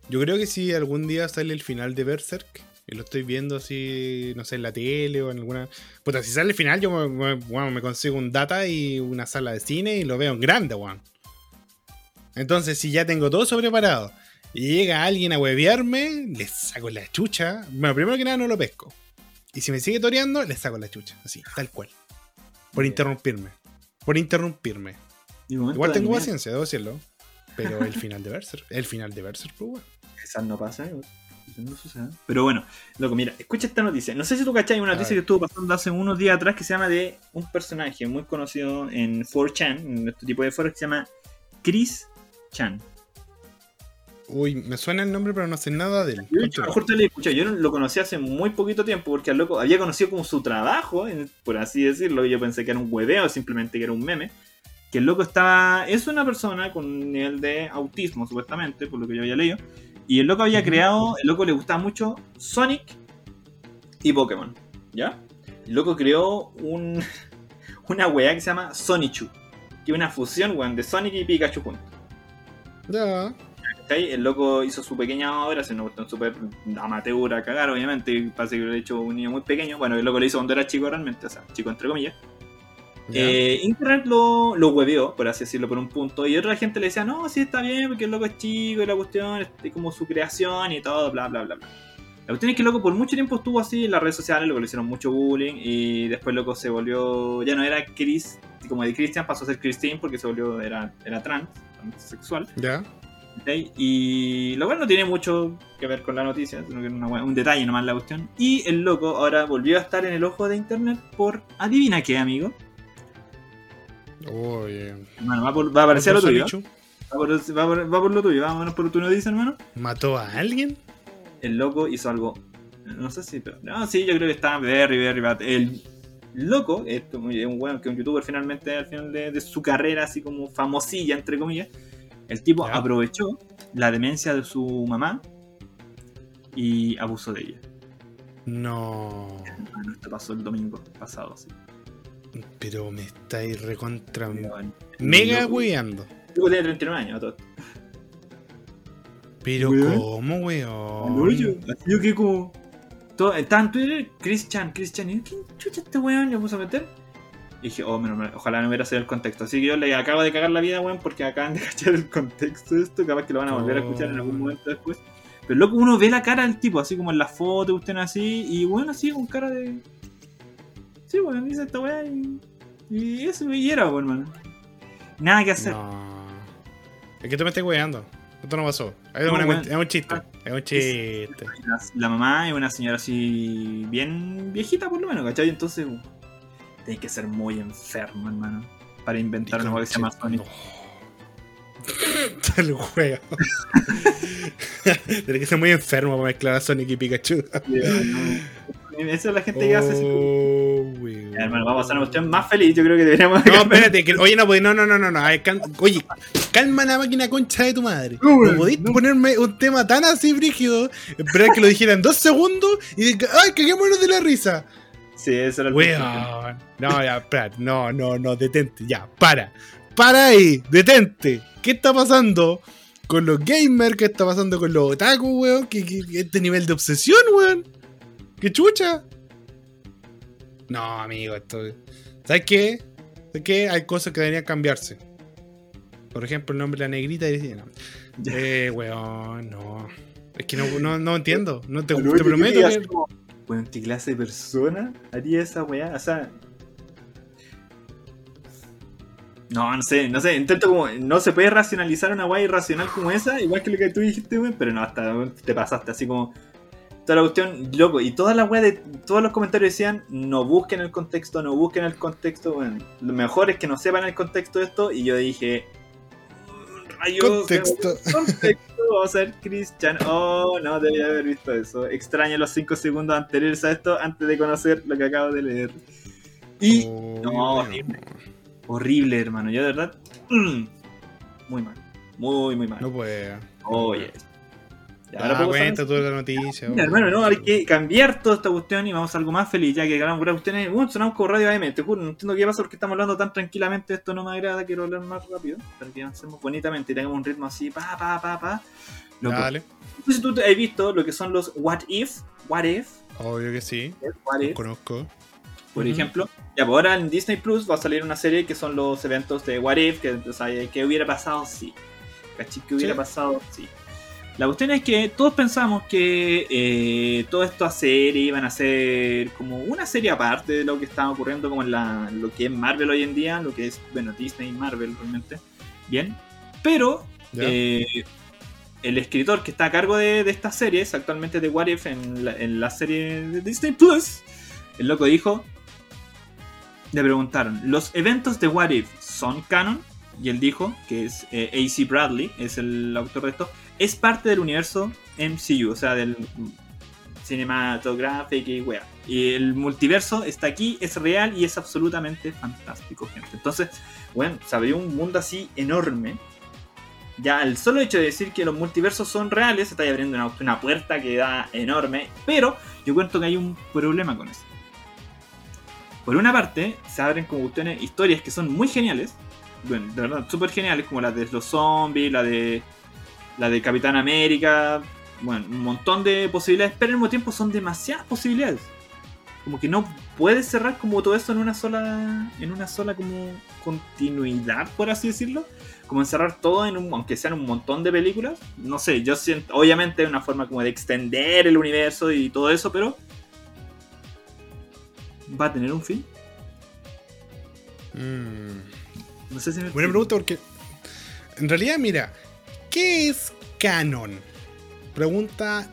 Yo creo que si algún día sale el final de Berserk, y lo estoy viendo así, no sé, en la tele o en alguna. Puta, si sale el final, yo me, me- bueno, me consigo un data y una sala de cine y lo veo en grande, weón. Entonces, si ya tengo todo eso preparado y llega alguien a huevearme, le saco la chucha. Bueno, primero que nada no lo pesco. Y si me sigue toreando, le saco la chucha. Así, tal cual. Por interrumpirme. Por interrumpirme. Igual tengo anime, paciencia, debo decirlo. Pero el final de Berserk. El final de Berserk, pues. Quizás no pasa, no suceda. Pero bueno, loco, mira, escucha esta noticia. No sé si tú cachai una noticia que estuvo pasando hace unos días atrás que se llama de un personaje muy conocido en 4chan, en este tipo de foros, que se llama Chris Chan. Uy, me suena el nombre, pero no sé nada de él. Yo, a lo mejor te lo he escuchado. Yo lo conocí hace muy poquito tiempo porque al loco había conocido como su trabajo, por así decirlo. y Yo pensé que era un hueveo, simplemente que era un meme. Que el loco estaba. Es una persona con un nivel de autismo, supuestamente, por lo que yo había leído. Y el loco había creado. El loco le gustaba mucho Sonic y Pokémon. ¿Ya? El loco creó un, [LAUGHS] una weá que se llama Sonichu. Que es una fusión, weón, de Sonic y Pikachu juntos. Ya. El loco hizo su pequeña obra, se cuestión súper amateur a cagar, obviamente. Parece que lo ha hecho un niño muy pequeño. Bueno, el loco lo hizo cuando era chico realmente, o sea, chico entre comillas. Eh, Internet lo, lo hueveó, por así decirlo, por un punto. Y otra gente le decía, no, sí está bien, porque el loco es chico y la cuestión es como su creación y todo, bla, bla, bla, bla. La cuestión es que el loco por mucho tiempo estuvo así en las redes sociales, luego le hicieron mucho bullying y después el loco se volvió, ya no era Chris, como de Christian, pasó a ser Christine porque se volvió, era, era trans, sexual. Ya. Y lo cual no tiene mucho que ver con la noticia, sino que es un detalle nomás la cuestión. Y el loco ahora volvió a estar en el ojo de internet por, adivina qué, amigo. Oye. Va, por- va a aparecer lo ¿Alfonso tuyo. Va por, va por- va por lo tuyo, vámonos por tu noticia, hermano. ¿Mató a alguien? El loco hizo algo. No sé si. Pero, no, sí, yo creo que está very, very bad. El loco, esto es un weón que es un youtuber finalmente al final de, de su carrera, así como famosilla, entre comillas. El tipo aprovechó la demencia de su mamá y abusó de ella. No. Hermano, esto pasó el domingo pasado, sí. Pero me estáis recontra. Mega. El tipo tiene 39 años, a todo. Pero Weón. ¿cómo, weón? Así yo que como. Todo, estaba en Twitter, Christian, Christian. Y yo, ¿quién chucha este weón le puso a meter? Y dije, oh, menos mal, ojalá no hubiera sido el contexto. Así que yo le acabo de cagar la vida, weón, porque acaban de [LAUGHS] cachar el contexto de esto. Capaz que lo van a volver a escuchar en algún Oh. momento después. Pero loco, uno ve la cara del tipo, así como en la foto, usted así. Y bueno, así con cara de. Sí, weón, dice esta weá y. Y eso, y era, weón, hermano. Nada que hacer. No. Es que tú me estás weando. Esto no pasó. Es, No, una es un chiste. Es un chiste. La, la mamá es una señora así bien viejita por lo menos, ¿cachai? Entonces uh, tiene que ser muy enfermo, hermano, para inventar una cosa que se llama Sonic. No. El juego. Tiene que ser muy enfermo para mezclar a Sonic y Pikachu. Esa es la gente que hace ese Oh, weón. Ya, hermano, vamos a hacer una cuestión más feliz, yo creo que deberíamos... No, espérate, que, oye, no, pues, no, no, no, no, no. a ver, cal- oye, calma la máquina concha de tu madre. No, No, weón, podéis no. ponerme un tema tan así brígido, esperar que lo dijera en dos segundos y ay, caguémonos de la risa. Sí, ese era el. Weón. No, ya, espera, no, no, no, detente, ya, para. Para ahí, detente. ¿Qué está pasando con los gamers? ¿Qué está pasando con los otaku, weón? ¿Qué, qué- qué- este nivel de obsesión, weón? ¿Qué chucha? No, amigo, esto. ¿Sabes qué? ¿Sabes qué? Hay cosas que deberían cambiarse. Por ejemplo, el nombre de la negrita y no. Eh, weón, no. Es que no, no, no entiendo. No te, prometo que. ¿qué clase de persona haría esa weá? O sea... No, no sé, no sé, intento como... No se puede racionalizar una weá irracional como esa, igual que lo que tú dijiste, weón, pero no, hasta te pasaste así como... Toda la cuestión, loco, y toda la weá de... Todos los comentarios decían, no busquen el contexto, no busquen el contexto, weón. Lo mejor es que no sepan el contexto de esto, y yo dije... "Mm, Rayos, Contexto. contexto, vamos a ver Christian. Oh, no, debería haber visto eso. Extraño los 5 segundos anteriores a esto antes de conocer lo que acabo de leer. Y Oh, no, horrible. horrible, hermano. Yo de verdad, mm, muy mal. Muy, muy mal. No puede. Oye. Ya, Ah, cuenta tú la noticia. Mira, hermano, no, hay que cambiar toda esta cuestión y vamos a algo más feliz, ya que hablamos puras cuestiones. Bueno, sonamos como radio AM, te juro, no entiendo qué pasa porque estamos hablando tan tranquilamente, esto no me agrada, quiero hablar más rápido, para que avancemos bonitamente y tengamos un ritmo así, pa, pa, pa, pa. Loco, Dale. No sé si tú has visto lo que son los What If, What If, Obvio que sí. What If, conozco. por ejemplo. Ya, pues ahora en Disney Plus va a salir una serie que son los eventos de What If, que, o sea, que hubiera pasado si. ¿Cachai? ¿Qué hubiera Sí. pasado si? La cuestión es que todos pensamos que eh, todo esto a serie iban a ser como una serie aparte de lo que estaba ocurriendo como en la, lo que es Marvel hoy en día, lo que es, bueno, Disney y Marvel realmente. Bien. Pero eh, el escritor que está a cargo de, de estas series, actualmente de What If en la, en la serie de Disney Plus, el loco dijo, le preguntaron, ¿los eventos de What If son canon? Y él dijo, que es eh, AC Bradley, es el autor de esto, es parte del universo MCU, o sea, del cinematográfico y wea. Y el multiverso está aquí, es real y es absolutamente fantástico, gente. Entonces, bueno, se abrió un mundo así enorme. Ya el solo hecho de decir que los multiversos son reales, está abriendo una, una puerta que da enorme. Pero yo cuento que hay un problema con eso. Por una parte, se abren como cuestiones, historias que son muy geniales. Bueno, de verdad, súper geniales, como la de los zombies, la de. La de Capitán América. Bueno, un montón de posibilidades, pero al mismo tiempo son demasiadas posibilidades. como que no puedes cerrar como todo eso en una sola, en una sola como continuidad, por así decirlo. Como encerrar todo en un, aunque sean un montón de películas. No sé, yo siento, obviamente una forma como de extender el universo y todo eso, pero va a tener un fin. Mm. No sé si me Buena pregunta porque. En realidad, mira, ¿qué es canon? Pregunta.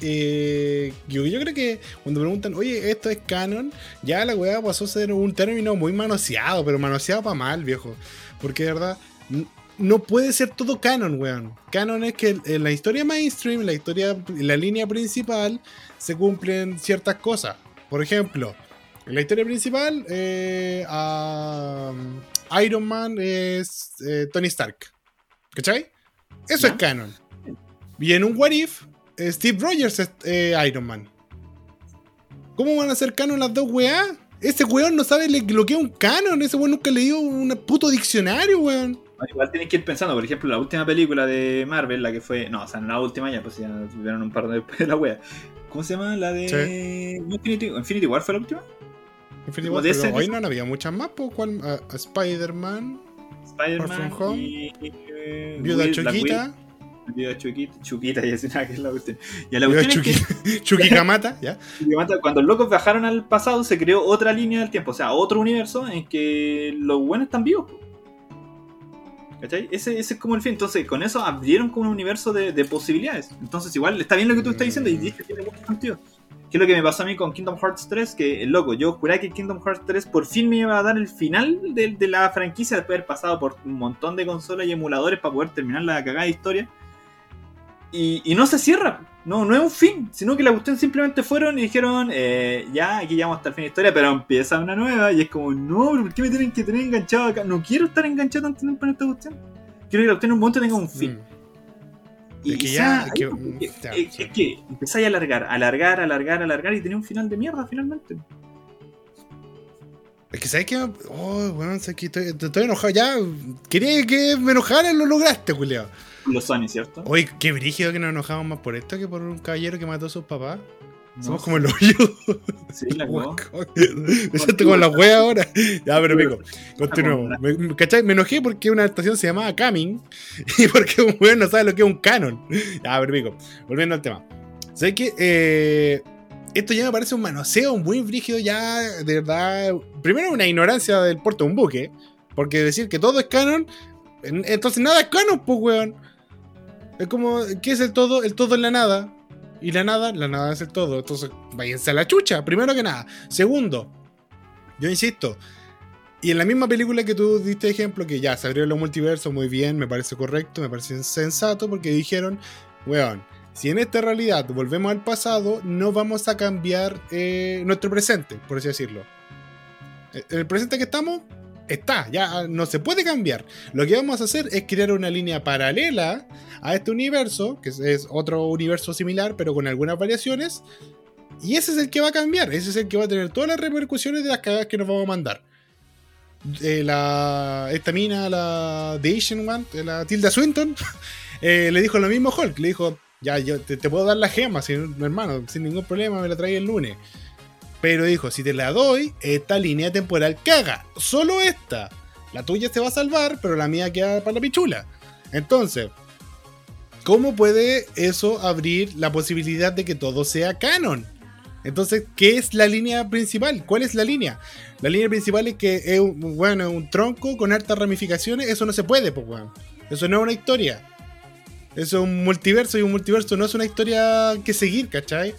eh, yo, yo creo que cuando preguntan, oye, esto es canon, ya la weá pasó a ser un término muy manoseado, pero manoseado para mal, viejo. Porque de verdad, no puede ser todo canon, weón. Canon es que en la historia mainstream, en la historia, en la línea principal, se cumplen ciertas cosas. Por ejemplo, en la historia principal, eh, a- Iron Man es eh, Tony Stark. ¿Cachai? Eso Ya. es canon. Y en un What If, eh, Steve Rogers es eh, Iron Man. ¿Cómo van a ser canon las dos weá? Ese weón no sabe lo que es un canon. Ese weón nunca leído un puto diccionario, weón. Igual tienes que ir pensando, por ejemplo, la última película de Marvel, la que fue. No, o sea, no la última ya, pues ya tuvieron un par de después de la wea. ¿Cómo se llama? La de. no, Infinity, Infinity War fue la última. Infinity War, pero hoy no había muchas más, ¿cuál? A- a Spider-Man, Spider-Man From Home, y. eh, Viuda Will- Widow, Viuda Choquita. Choquita, y así nada, que es la cuestión. Ya la Viuda cuestión es que. [LAUGHS] ¿ya? Cuando los locos viajaron al pasado, se creó otra línea del tiempo, o sea, otro universo en que los buenos están vivos. ¿Cachai? Ese, ese es como el fin. Entonces, con eso abrieron como un universo de, de posibilidades. Entonces, igual está bien lo que tú estás diciendo y dices que tiene mucho sentido. Que es lo que me pasó a mí con Kingdom Hearts 3, que loco, yo juré que Kingdom Hearts 3 por fin me iba a dar el final de, de la franquicia después de haber pasado por un montón de consolas y emuladores para poder terminar la cagada historia. Y, no se cierra, no, no es un fin, sino que la cuestión simplemente fueron y dijeron, eh, ya, aquí llegamos hasta el fin de historia, pero empieza una nueva y es como, no, ¿por qué me tienen que tener enganchado acá? No quiero estar enganchado tanto tiempo en esta cuestión. Quiero que la cuestión en un momento tenga un fin. Mm. Y Es que ya- que- ya, es, que empezáis a alargar, alargar, alargar, alargar y tenía un final de mierda finalmente. Es que sabes que. Oh, weón, sabes que estoy, estoy enojado ya. Quería que me enojara, lo lograste, culiao. Los Sony, ¿cierto? Oye, qué brígido que nos enojamos más por esto que por un caballero que mató a sus papás. No Somos sé. como el hoyo. Sí, la. Me siento como la wea ahora. [LAUGHS] Ya, pero pico. Continuemos. Me, ¿cachai? Me enojé porque una estación se llamaba Coming [LAUGHS] y porque un weón no sabe lo que es un canon. [LAUGHS] Ya, pero pico. Volviendo al tema. ¿Sabes qué? Eh, esto ya me parece un manoseo muy brígido ya, de verdad. Primero una ignorancia del puerto de un buque. Porque decir que todo es canon, en- entonces nada es canon, pues weón. Es como, ¿qué es el todo? El todo es la nada. Y la nada, la nada es el todo. Entonces, váyanse a la chucha, primero que nada. Segundo, yo insisto, y en la misma película que tú diste ejemplo, que ya se abrió los multiversos, muy bien, me parece correcto, me parece sensato, porque dijeron, weón, si en esta realidad volvemos al pasado, no vamos a cambiar eh, nuestro presente, por así decirlo. Eh, el presente que estamos, está, ya no se puede cambiar. Lo que vamos a hacer es crear una línea paralela a este universo, que es, otro universo similar, pero con algunas variaciones. Y ese es el que va a cambiar, ese es el que va a tener todas las repercusiones de las cagadas que nos vamos a mandar. Eh, la, esta mina, la The Asian One, eh, la Tilda Swinton, [LAUGHS] eh, le dijo lo mismo Hulk, le dijo, ya, yo te, te puedo dar la gema, sin, hermano, sin ningún problema, me la trae el lunes. Pero dijo, si te la doy, esta línea temporal caga. Solo esta. La tuya se va a salvar, pero la mía queda para la pichula. Entonces, ¿cómo puede eso abrir la posibilidad de que todo sea canon? Entonces, ¿qué es la línea principal? ¿Cuál es la línea? La línea principal es que es un, bueno, un tronco con hartas ramificaciones. Eso no se puede, pues. Eso no es una historia. Eso es un multiverso y un multiverso no es una historia que seguir, ¿cachai?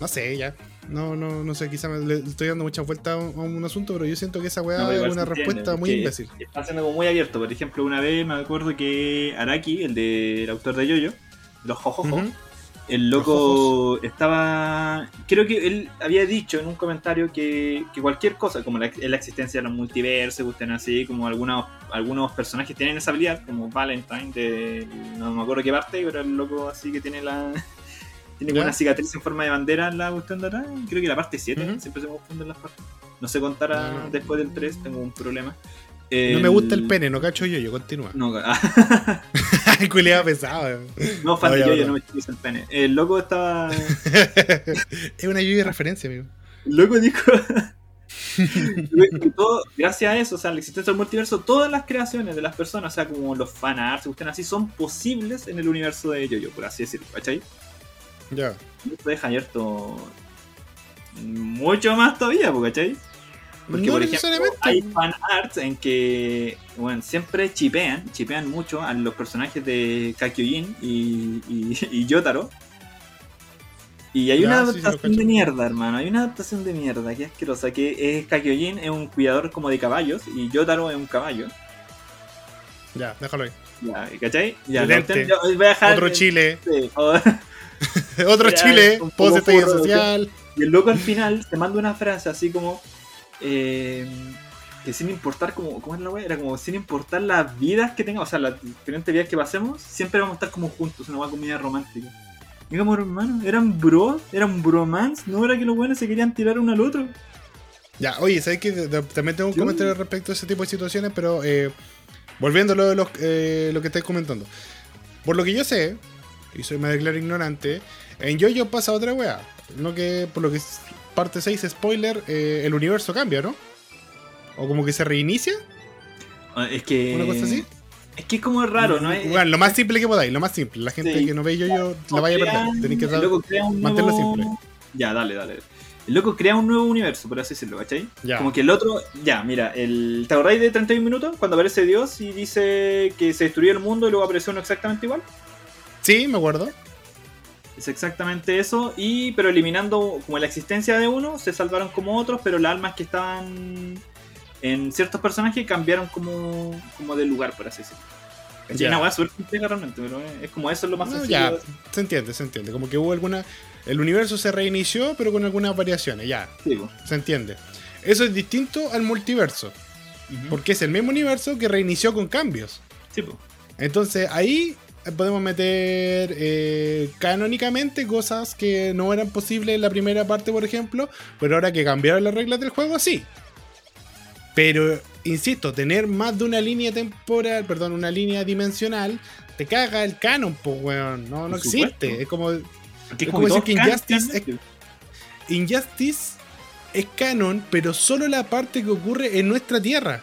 No sé, ya. No, no, no sé, quizá me le estoy dando mucha vuelta a un, a un asunto, pero yo siento que esa weá No, es una respuesta muy imbécil. Está siendo como muy abierto. Por ejemplo, una vez me acuerdo que Araki, el del autor de Yoyo, los Jojojo, el loco estaba. Creo que él había dicho en un comentario que, que cualquier cosa, como la, la existencia de los multiversos, gusten así, como algunos, algunos personajes tienen esa habilidad, como Valentine, de. No me acuerdo qué parte, pero el loco así que tiene la. Tiene como una cicatriz en forma de bandera en la cuestión de atrás. Creo que la parte 7, Ujú. siempre se me confunden las partes. No sé contar a- No, no. después del 3, tengo un problema. No me gusta el pene, no cacho yo, yo continúa. No, [LAUGHS] culiado pesado. No, fan de yo, bro. no me chiques el pene. El loco estaba. [LAUGHS] es una lluvia de referencia, amigo. El loco dijo. [LAUGHS] todo, gracias a eso, o sea, la existencia del multiverso, todas las creaciones de las personas, o sea, como los fanarts, que estén así, son posibles en el universo de Yoyo, por así decirlo, ¿cachai? Ya. Y Esto deja abierto mucho más todavía, ¿cachai? Porque, no por ejemplo, necesariamente. hay fanarts en que, bueno, siempre chipean, chipean mucho a los personajes de Kakyojin y, y, y Yotaro. Y hay Ya, una sí, adaptación de mierda, hermano. Hay una adaptación de mierda que es asquerosa. Que es Kakyojin es un cuidador como de caballos y Yotaro es un caballo. Ya, déjalo ahí. Ya, ¿cachai? Ya, yo voy a dejar Otro Chile. sí, [LAUGHS] Otro Ya, Chile. Post estallido social. Y el loco al final te manda una frase así como. eh, que sin importar como. ¿Cómo es la wea? Era como sin importar las vidas que tengamos, o sea, las diferentes vidas que pasemos, siempre vamos a estar como juntos, una comida romántica. Y como hermano, eran bros, eran bromance, no era que los buenos se querían tirar uno al otro. Ya, oye, ¿sabes que También tengo un comentario respecto a ese tipo de situaciones, pero eh, volviendo a lo, de los, eh, lo que estáis comentando. Por lo que yo sé, y soy me declaro ignorante, en Yoyo pasa otra wea. No que, por lo que es parte 6, spoiler, eh, el universo cambia, ¿no? O como que se reinicia, Ah, Es que. una cosa así. Es que es como raro, ¿no? Es- Bueno, lo más simple que podáis, lo más simple. La gente Sí. que no ve Yoyo la vaya a perder. Tenéis que loco crea un mantenerlo nuevo- simple. Ya, dale, dale. El loco crea un nuevo universo, por así decirlo, ¿cachai? Ya. Como que el otro, ya, mira, el ¿te acordáis de 31 minutos? Cuando aparece Dios y dice que se destruyó el mundo y luego apareció uno exactamente igual. Sí, me acuerdo. Es exactamente eso, y pero eliminando como la existencia de uno, se salvaron como otros, pero las almas que estaban en ciertos personajes cambiaron como, como de lugar, por así decirlo. Ya. Una weá súper compleja realmente, pero es es como eso es lo más No, sencillo. ya, se entiende, se entiende. Como que hubo alguna. El universo se reinició, pero con algunas variaciones, ya, Sí, se entiende. Eso es distinto al multiverso, porque es el mismo universo que reinició con cambios. Sí. Entonces ahí podemos meter eh, canónicamente cosas que no eran posibles en la primera parte, por ejemplo, pero ahora que cambiaron las reglas del juego, sí. Pero, insisto, tener más de una línea temporal, perdón, una línea dimensional, te caga el canon, pues, weón. No, no existe. Es como Es como decir que Injustice. Injustice es canon, pero solo la parte que ocurre en nuestra tierra.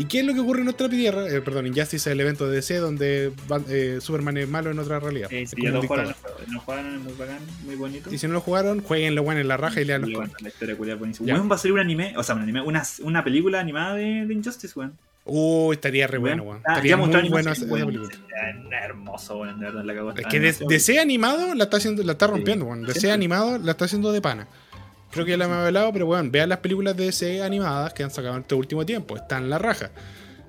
¿Y qué es lo que ocurre en nuestra tierra? Eh, perdón, Injustice es el evento de DC donde eh, Superman es malo en otra realidad. Eh, como ya lo jugaron, lo jugaron, es muy bacán, muy bonito. Y si no lo jugaron, jueguenlo bueno en la raja y lean los bueno, la historia culiada buenísima. Ya. Weón, va a un anime, o sea, un anime, una, una película animada de, de Injustice, weón. Uh, estaría re bueno, weón. Ah, Estaría muy bueno esa, película. Hermoso, weón, de verdad la cagó. Es que de- DC animado la está haciendo, la está rompiendo, weón. DC animado la está haciendo de pana. Creo que ya la hemos hablado, pero weón, vean las películas de DC animadas que han sacado en este último tiempo. Están la raja.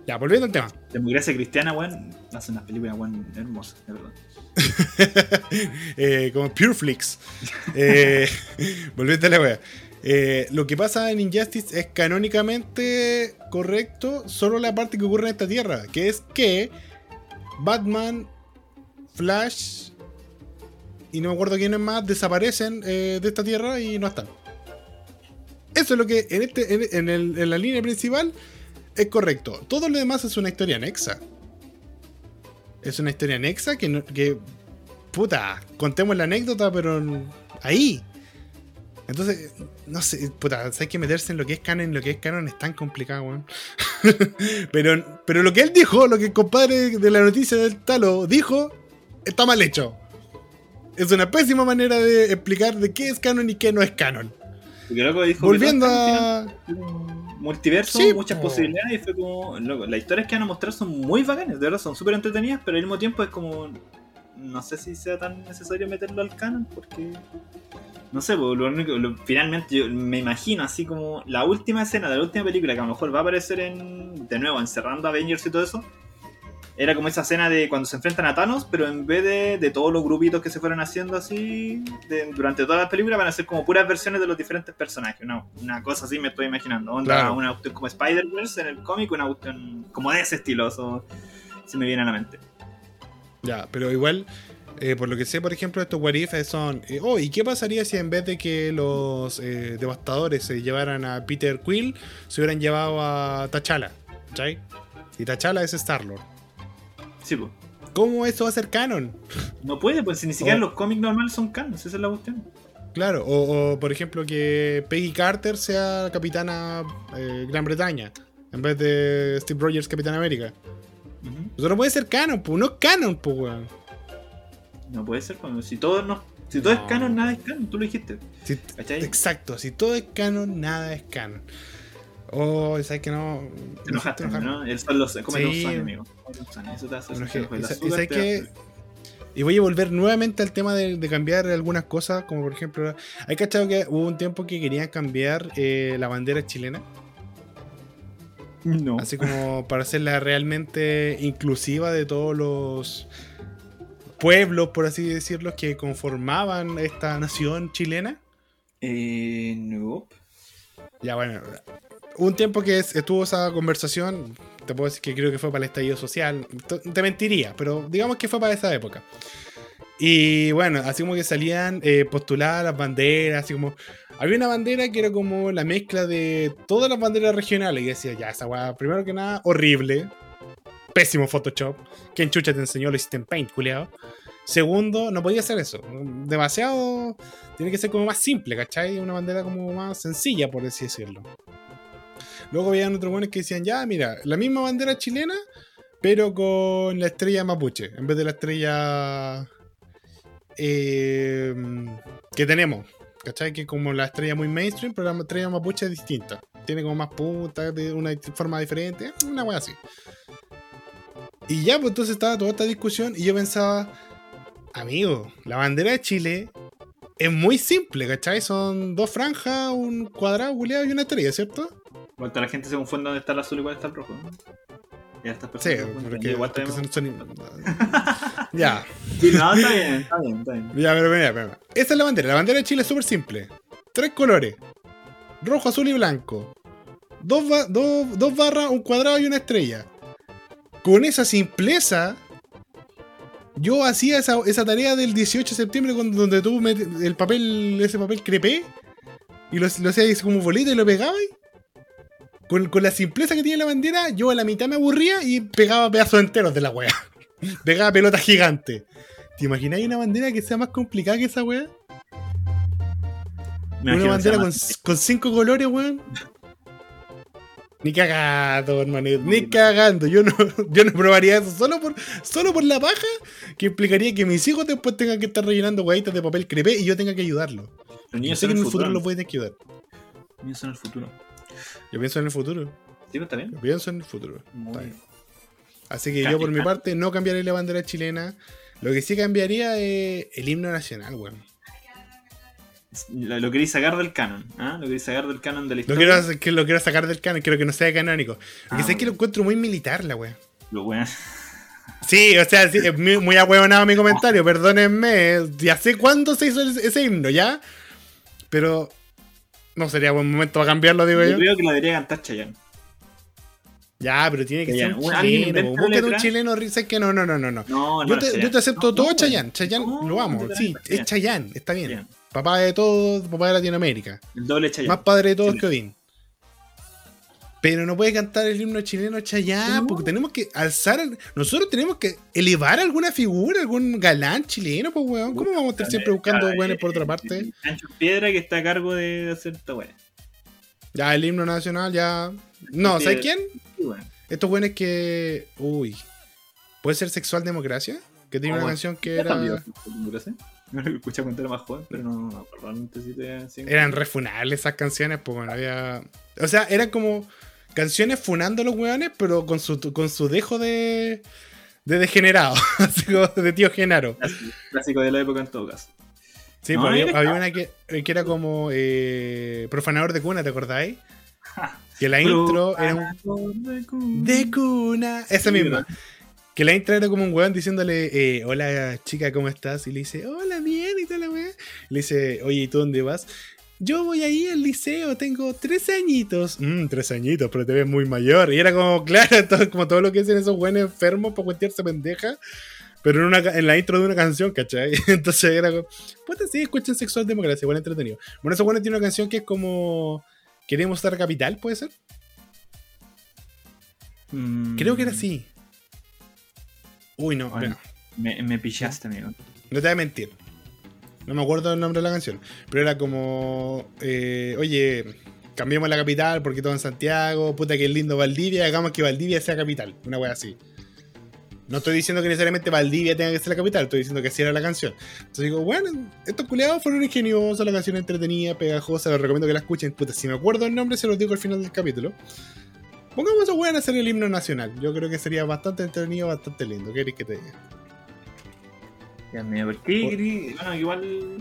Ya, volviendo al tema. Democracia cristiana, weón, hace unas películas, weón, hermosas, de verdad. [LAUGHS] Eh, como Pureflix. Eh, [LAUGHS] volviendo a la wea. Eh, lo que pasa en Injustice es canónicamente correcto solo la parte que ocurre en esta tierra, que es que Batman, Flash y no me acuerdo quiénes más desaparecen eh, de esta tierra y no están. Eso es lo que en, este, en, el- en la línea principal es correcto. Todo lo demás es una historia anexa. Es una historia anexa que, no- puta, contemos la anécdota, pero ahí. Entonces, no sé, puta, hay que meterse en lo que es canon, en lo que es canon es tan complicado, weón. [LAUGHS] pero, pero lo que él dijo, lo que el compadre de la noticia del talo dijo, está mal hecho. Es una pésima manera de explicar de qué es canon y qué no es canon. Porque loco dijo que Volviendo está a. un multiverso, Sí, muchas po. posibilidades, y fue como, loco, las historias que van a mostrar son muy bacanas, de verdad, son súper entretenidas, pero al mismo tiempo es como, no sé si sea tan necesario meterlo al canon, porque, no sé, lo único- lo- finalmente yo me imagino así como la última escena de la última película, que a lo mejor va a aparecer en, de nuevo, encerrando a Avengers y todo eso, era como esa escena de cuando se enfrentan a Thanos, pero en vez de, de todos los grupitos que se fueron haciendo así de- durante toda la película, van a ser como puras versiones de los diferentes personajes. Una, una cosa así me estoy imaginando. Onda, Claro. Una cuestión como Spider-Verse en el cómic, una cuestión como de ese estilo. Eso se me viene a la mente. Ya, pero igual, eh, por lo que sé, por ejemplo, estos what if son. eh, oh, ¿y qué pasaría si en vez de que los eh, devastadores se llevaran a Peter Quill, se hubieran llevado a T'Challa? ¿Cachai? Y T'Challa es Star-Lord. Sí, pues. ¿Cómo eso va a ser canon? No puede, pues si ni siquiera O- los cómics normales son canon, esa es la cuestión. Claro, o, o, por ejemplo que Peggy Carter sea capitana eh, Gran Bretaña en vez de Steve Rogers Capitán América. Eso no puede ser canon, pues no es canon, pues weón. No puede ser, cuando si todo, no, si todo No. es canon, nada es canon, tú lo dijiste. Exacto, si todo es canon, nada es canon. Oh, ¿sabes que no? Te enojaste. ¿no? El sol los come Sí. son, son, Eso te hace sentir Y el y sabes que- voy a volver nuevamente al tema de, de cambiar algunas cosas, como por ejemplo, hay cachado que hubo un tiempo que querían cambiar eh, la bandera chilena, No. así como para hacerla realmente inclusiva de todos los pueblos, por así decirlo, que conformaban esta nación chilena. Eh, no. Ya bueno, un tiempo que es- estuvo esa conversación, te puedo decir que creo que fue para el estallido social, te, mentiría, pero digamos que fue para esa época. Y bueno, así como que salían eh, postuladas las banderas, así como... Había una bandera que era como la mezcla de todas las banderas regionales y decía, ya, esa weá, primero que nada, horrible, pésimo Photoshop, ¿quién chucha te enseñó? Lo hiciste en Paint, culiao. Segundo, no podía hacer eso, demasiado... Tiene que ser como más simple, ¿cachai? Una bandera como más sencilla, por así decirlo. Luego habían otros buenos que decían, ya, mira, la misma bandera chilena, pero con la estrella mapuche, en vez de la estrella eh, que tenemos. ¿Cachai? Que como la estrella muy mainstream, pero la estrella mapuche es distinta. Tiene como más puntas, una forma diferente, una wea así. Y ya, pues entonces estaba toda esta discusión y yo pensaba, amigo, la bandera de Chile es muy simple, ¿cachai? Son dos franjas, un cuadrado, culiado y una estrella, ¿cierto? Igual la gente se confunde dónde está el azul y cuál está el rojo. ¿no? Y estas Sí, personas confunden. porque, igual porque son, son- [LAUGHS] Ya, Sí, no, está bien, está bien, está bien. ya, pero mira, mira. Esta es la bandera. La bandera de Chile es súper simple. Tres colores. Rojo, azul y blanco. Dos, ba- dos- dos barras, un cuadrado y una estrella. Con esa simpleza, yo hacía esa, esa tarea del 18 de septiembre donde tú el papel, ese papel crepé y lo, lo hacías como bolita y lo pegabas. Con, con la simpleza que tiene la bandera, yo a la mitad me aburría y pegaba pedazos enteros de la wea. [LAUGHS] pegaba pelotas gigantes. ¿Te imagináis una bandera que sea más complicada que esa wea? Me Una bandera con, con cinco colores, weón. Ni cagando, hermanito. Ni cagando. Yo no, [LAUGHS] yo no probaría eso solo por, solo por la paja que implicaría que mis hijos después tengan que estar rellenando huevitas de papel crepé y yo tenga que ayudarlos. Los Yo sé que en el futuro futuro. los voy a tener que ayudar. Los niños son el futuro. Yo pienso en el futuro. ¿Sí, está bien? Yo pienso en el futuro. Muy bien. Así que yo por mi parte no cambiaría la bandera chilena. Lo que sí cambiaría es el himno nacional, weón. Lo, lo queréis sacar del canon, ¿ah? Lo queréis sacar del canon de la Lo historia. quiero, hacer- que lo quiero sacar del canon, quiero que no sea canónico. Porque Ah, sé que lo encuentro muy militar la weón. Lo bueno. Sí, o sea, sí, es muy, muy ahueonado mi comentario, perdónenme. Ya sé cuándo se hizo ese, ese himno, ¿ya? Pero no sería buen momento para cambiarlo, digo Yo yo. creo que lo debería cantar Chayanne. Ya, pero tiene que ser Chayanne. un chileno. Búscate un chileno, sé que no, no, no, no. no. No, no. Yo te, yo te acepto todo Chayanne. Chayanne lo amo. Sí, es Chayanne, está bien. Papá de todos, papá de Latinoamérica. El doble Chayanne. Más padre de todos que Odín. Pero no puede cantar el himno chileno Chayanne, No. porque tenemos que alzar. Nosotros tenemos que elevar alguna figura, algún galán chileno, pues weón. ¿Cómo vamos a estar siempre buscando weones por otra parte? Ancho Piedra que está a cargo de hacer esta weá. Ya, el himno nacional, ya. No. ¿sabes quién? Weón. Estos weones que. Uy. ¿Puede ser Sexual Democracia? Que tiene Oh, una canción que ¿Ya era. cambió? No [LAUGHS] lo escuché cuando era más joven, pero no me acuerdo. Realmente sí te- sí. Eran refunables esas canciones, pues bueno, había. O sea, eran como canciones funando a los weones, pero con su, con su dejo de. de degenerado. [LAUGHS] Así como de tío Genaro. Clásico- Clásico de la época en todo caso. Sí, No, pues había, había una que, que era como eh, profanador de cuna, ¿te acordáis? Que la intro era un. De cuna. Esa misma. Que la intro era como un weón diciéndole, eh, hola chica, ¿cómo estás? Y le dice, hola, bien, y toda la weá. Le dice, oye, ¿y tú dónde vas? Yo voy ahí al liceo, tengo tres añitos. Mmm, tres añitos, pero te ves muy mayor. Y era como, [LAUGHS] claro, todo- como todo lo que hacen esos buenos enfermos para cuentearse pendeja. Pero en, una, en la intro de una canción, ¿cachai? [LAUGHS] Entonces era como, puta, sí, escuchen Sexual Democracia, igual entretenido. Bueno, esos buenos tienen una canción que es como, queremos estar capital, ¿puede ser? Mm. Creo que era así. Uy, no, Bueno. me pillaste, amigo. no te voy a mentir. No me acuerdo el nombre de la canción. Pero era como. eh, oye, cambiemos la capital porque todo en Santiago. Puta que lindo Valdivia. Hagamos que Valdivia sea capital. Una wea así. No estoy diciendo que necesariamente Valdivia tenga que ser la capital. Estoy diciendo que así era la canción. Entonces digo, bueno, estos culiados fueron ingeniosos. La canción entretenida, pegajosa. Les recomiendo que la escuchen. Puta, si me acuerdo el nombre, se los digo al final del capítulo. Pongamos a weón a hacer el himno nacional. Yo creo que sería bastante entretenido, bastante lindo. ¿Qué querés que te diga? Ya me. Por- querí- Bueno, igual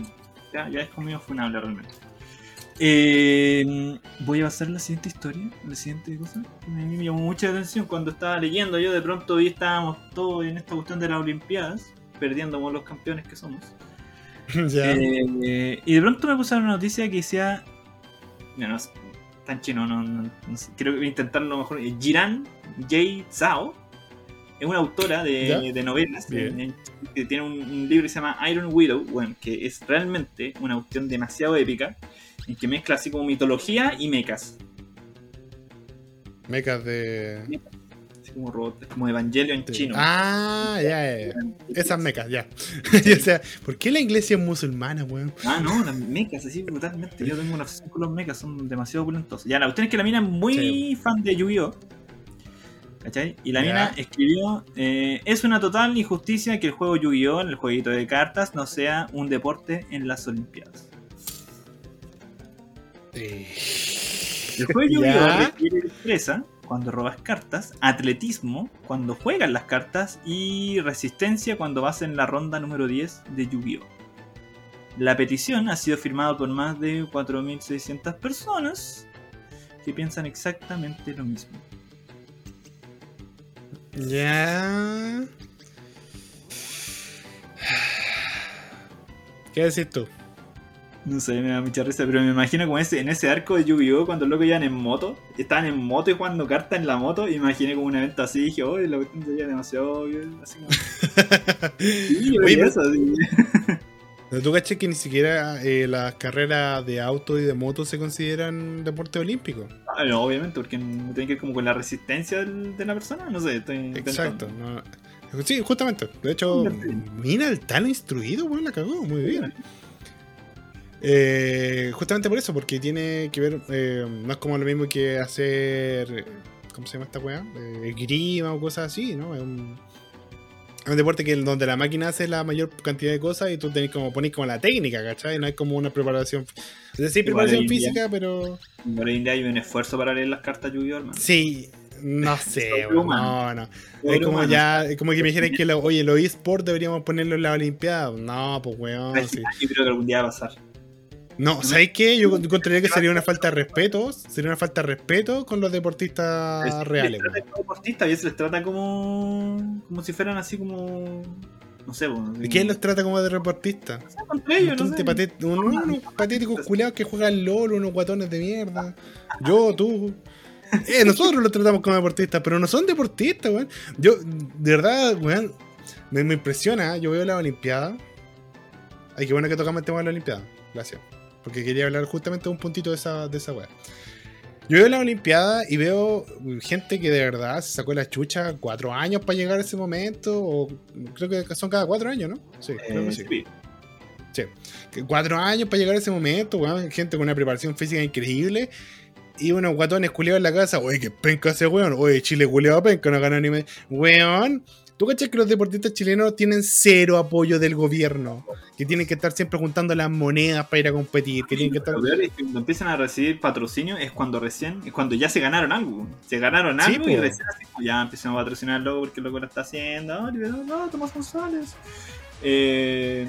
ya, ya es conmigo funable realmente. Eh, voy a pasar la siguiente historia, la siguiente cosa. que Me, me llamó mucha atención cuando estaba leyendo. Yo de pronto vi estábamos todos en esta cuestión de las Olimpiadas, perdiendo como los campeones que somos. [LAUGHS] ya. Eh, y de pronto me puse una noticia que decía. No, no, es tan chino, no, no- no sé, creo que voy a intentarlo mejor. Eh, Jiran J. Zhao es una autora de, novelas en- en- que tiene un, un libro que se llama Iron Widow, bueno, que es realmente una cuestión demasiado épica, en que mezcla así como mitología y mechas. Mecas de. Así como robots, como Evangelion chino. Ah, ya, ya. Esas mecas, ya. o [LAUGHS] sea, ¿por qué la iglesia es musulmana, weón? Ah, no, las mechas, así brutalmente. Yo tengo una obsesión con los mechas, son demasiado opulentos. Ya, la cuestión es que la mina es muy Sí. fan de Yu-Gi-Oh! ¿Cachai? Y la mina escribió: eh, Es una total injusticia que el juego Yu-Gi-Oh! el jueguito de cartas, no sea un deporte en las Olimpiadas. El juego [LAUGHS] Yu-Gi-Oh! Requiere destreza cuando robas cartas, atletismo cuando juegas las cartas y resistencia cuando vas en la ronda número 10 de Yu-Gi-Oh! La petición ha sido firmada por más de 4.600 personas que piensan exactamente lo mismo. Ya. [SIGHS] ¿Qué decís tú? No sé, me da mucha risa, pero me imagino como ese, en ese arco de Yu-Gi-Oh! cuando los locos iban en moto, estaban en moto y jugando cartas en la moto, y me imaginé como un evento así, y dije, oh, la cuestión sería demasiado... Así como... [LAUGHS] Sí, Oye, pero- eso, así. Pero tú caché que ni siquiera eh, las carreras de auto y de moto se consideran deporte olímpico. Ah, no, obviamente, porque no tiene que ver como con la resistencia de la persona, no sé, estoy Exacto. no. Sí, justamente. De hecho, mira el tan instruido, weón, la cagó, muy bien. Eh, justamente por eso, porque tiene que ver, eh, no es como lo mismo que hacer, ¿cómo se llama esta weá? Eh, grima o cosas así, ¿no? Es un, un deporte que donde la máquina hace la mayor cantidad de cosas y tú tenés como, ponés como la técnica, ¿cachai? No hay como una preparación, es decir, Igual preparación física, pero... En día hay un esfuerzo para leer las cartas Yu-Gi-Oh! hermano. Sí, no [LAUGHS] sé, humano. no, no. Es como humano. ya, es como que me dijeran que, lo, oye, los eSports deberíamos ponerlo en la Olimpiada. No, pues weón, sí. Yo creo que algún día va a pasar. No, ¿sabéis qué? Yo encontraría que sería una falta de respeto. Sería una falta de respeto con los deportistas Se les reales. trata como deportistas, a veces les trata como. como si fueran así como. No sé, bueno, ¿Y quién los trata como de deportistas? No sé, contra ellos, no Unos sé. patet- unos, unos patéticos culiados que juegan LOL, unos guatones de mierda. Yo, tú. [LAUGHS] Eh, nosotros los tratamos como deportistas, pero no son deportistas, weón. Yo, de verdad, weón, me, me impresiona. Yo veo la Olimpiada. Ay, qué bueno que tocamos el tema de la Olimpiada. Gracias. Porque quería hablar justamente de un puntito de esa, de esa weá. Yo veo la Olimpiada y veo gente que de verdad se sacó la chucha cuatro años para llegar a ese momento. O creo que son cada cuatro años, ¿no? Sí, creo Eh, que sí. sí. Cuatro años para llegar a ese momento, weón. Gente con una preparación física increíble. Y unos guatones culiados en la casa. Oye, que penca ese weón. Oye, Chile culiado penca, no gana ni me. Weón. ¿Tú cachas que los deportistas chilenos tienen cero apoyo del gobierno? Que tienen que estar siempre juntando las monedas para ir a competir. Que tienen que estar. Lo peor es que cuando empiezan a recibir patrocinio es cuando recién, es cuando ya se ganaron algo. Se ganaron Sí, algo y recién así ya empezamos a patrocinar loco porque el loco lo está haciendo. Liberó, no, Tomás González. Eh,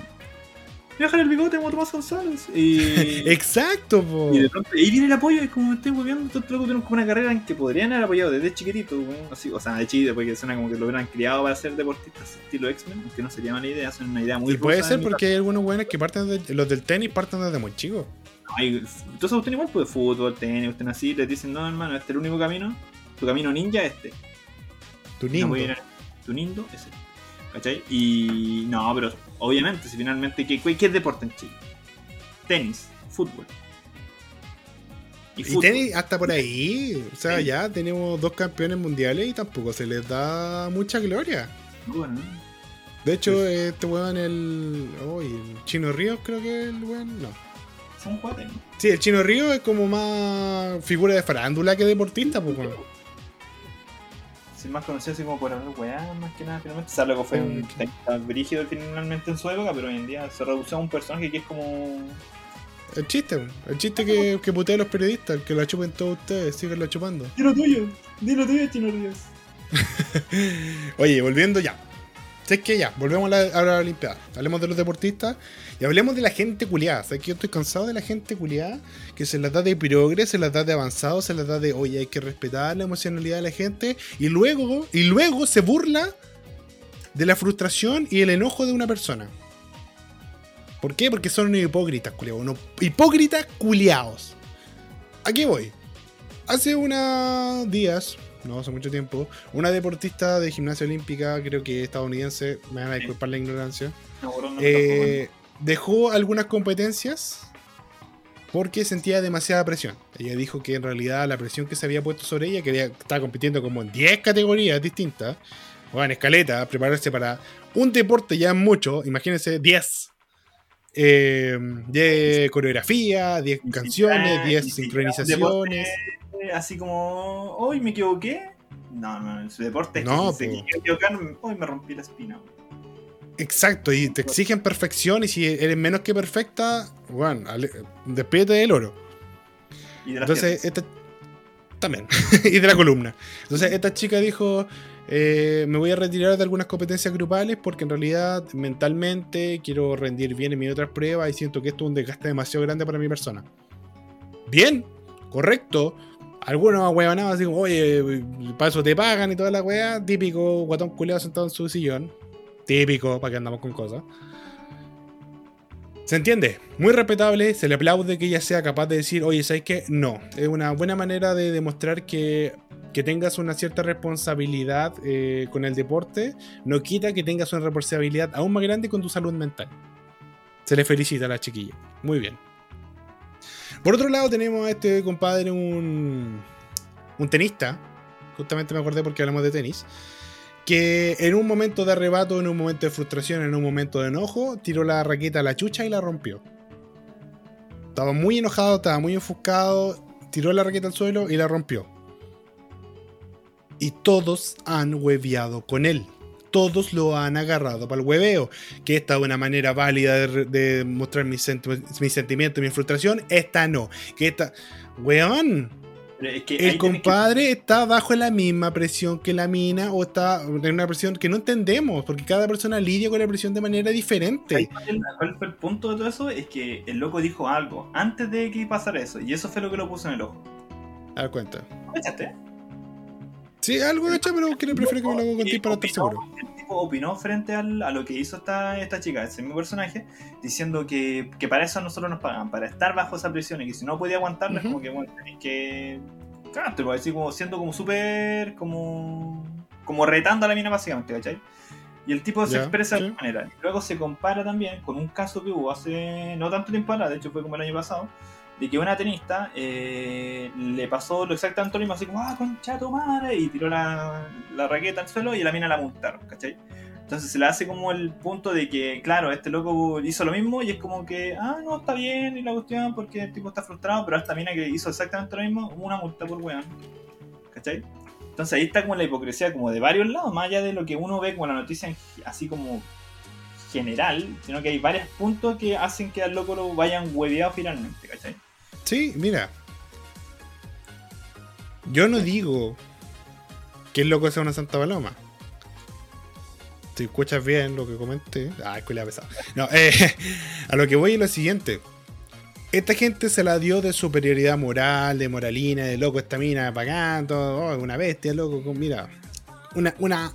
voy a dejar el bigote como Tomás González. Y, [LAUGHS] Exacto, po. y de pronto ahí viene el apoyo. Es como me estoy volviendo. Estos locos tienen como una carrera en que podrían haber apoyado desde chiquitito. weón, así, o sea, de chiquito, porque suena como que lo hubieran criado para ser deportistas estilo X-Men. Aunque no sería mala idea, son una idea muy Y puede ser porque hay algunos weones que parten de, los del tenis parten desde muy chicos. Hay, entonces usted igual pues fútbol, tenis, usted así, le dicen, no hermano, este es el único camino, tu camino ninja es este. Tu No ir a- tu nindo es este. ¿Cachai? Y no, pero obviamente, si finalmente, ¿qué, qué es deporte en Chile? Tenis, fútbol. Y tenis hasta por ahí. O sea, ya tenemos dos campeones mundiales y tampoco se les da mucha gloria. Bueno, De hecho, este weón, el. Uy, el Chino Ríos, creo que el weón. No. son ¿no? Sí, el Chino Ríos es como más figura de farándula que deportista, pues. Sí, más conocido así como por hablar weá, más que nada, finalmente. O sea, luego fue un tenista brígido finalmente en su época, pero hoy en día se redució a un personaje que es como. El chiste, weón. El chiste que, que putea a los periodistas, el que lo chupen todos ustedes, síganlo chupando. Dilo tuyo, dilo tuyo, Chino Ríos. [LAUGHS] Oye, volviendo ya. ¿Sabes qué? Ya, volvemos a la, a la Olimpiada. Hablemos de los deportistas y hablemos de la gente culiada. ¿Sabes que yo estoy cansado de la gente culiada que se las da de progres, se las da de avanzado, se las da de, oye, hay que respetar la emocionalidad de la gente y luego, y luego se burla de la frustración y el enojo de una persona. ¿Por qué? Porque son hipócritas, culiados. Hipócritas culiados. Aquí voy. Hace unos días, no hace mucho tiempo, una deportista de gimnasia olímpica, creo que estadounidense, me van a disculpar la ignorancia, No, bro, no, eh, dejó algunas competencias porque sentía demasiada presión. Ella dijo que en realidad la presión que se había puesto sobre ella, que ella estaba compitiendo como en 10 categorías distintas, o en escaleta, prepararse para un deporte ya es mucho, imagínense 10. Eh, 10 coreografía, 10 Ni canciones, siquiera- 10 ni siquiera un sincronizaciones. Así como, hoy me equivoqué. No, no, en su deporte es No, que se equivocar, hoy me rompí la espina. Exacto, y te exigen perfección y si eres menos que perfecta, bueno, despídete del oro. Y de Entonces, esta. También. [LAUGHS] y de la columna. Entonces, esta chica dijo: eh, Me voy a retirar de algunas competencias grupales porque en realidad mentalmente quiero rendir bien en mis otras pruebas y siento que esto es un desgaste demasiado grande para mi persona. Bien, correcto. Algunos huevonados así como, oye, para eso te pagan y toda la weá. Típico guatón culeado sentado en su sillón. Típico, para que andamos con cosas. ¿Se entiende? Muy respetable, se le aplaude que ella sea capaz de decir, oye, ¿sabes qué? No. Es una buena manera de demostrar que, que tengas una cierta responsabilidad eh, con el deporte. No quita que tengas una responsabilidad aún más grande con tu salud mental. Se le felicita a la chiquilla. Muy bien. Por otro lado, tenemos a este compadre, un, un tenista. Justamente me acordé porque hablamos de tenis que en un momento de arrebato, en un momento de frustración, en un momento de enojo, tiró la raqueta a la chucha y la rompió. Estaba muy enojado, estaba muy enfuscado, tiró la raqueta al suelo y la rompió. Y todos han hueveado con él. Todos lo han agarrado para el hueveo. Que esta es una manera válida de, de mostrar mis, sent- mis sentimientos y mi frustración. Esta no. Que esta. Weón, es que el compadre está bajo la misma presión que la mina o está en una presión que no entendemos, porque cada persona lidia con la presión de manera diferente. ¿Cuál fue el punto de todo eso? Es que el loco dijo algo antes de que pasara eso. Y eso fue lo que lo puso en el ojo. A ver, cuenta. Sí, algo hecho, pero que le prefiero que me lo haga contigo para estar seguro. El tipo opinó frente al- a lo que hizo esta, esta chica, ese mismo personaje, diciendo que, que para eso nosotros nos pagan, para estar bajo esa presión y que si no podía aguantarla, es Ujú. como que bueno, tenés que. Claro, te lo voy a decir como siendo como súper. como. como retando a la mina básicamente, ¿cachai? Y el tipo se expresa de sí. esta manera. Y luego se compara también con un caso que hubo hace no tanto tiempo atrás, de hecho fue como el año pasado, de que una tenista eh, le pasó lo exactamente lo mismo, así como, ah, concha tu madre, y tiró la, la raqueta al suelo y la mina la multaron, ¿cachai? Entonces se le hace como el punto de que, claro, este loco hizo lo mismo y es como que, ah, no, está bien, y la cuestión porque el tipo está frustrado, pero esta mina que hizo exactamente lo mismo, una multa por weón, ¿cachai? Entonces ahí está como la hipocresía como de varios lados, más allá de lo que uno ve como la noticia así como general, sino que hay varios puntos que hacen que al loco lo vayan hueveado finalmente, ¿cachai? Sí, mira. Yo no digo que el loco sea una Santa Paloma. Si escuchas bien lo que comenté. Ah, escuela pesado. No, eh, [LAUGHS] a lo que voy es lo siguiente. Esta gente se la dio de superioridad moral, de moralina, de loco, esta mina pagando, oh, una bestia, loco. Mira, una, una.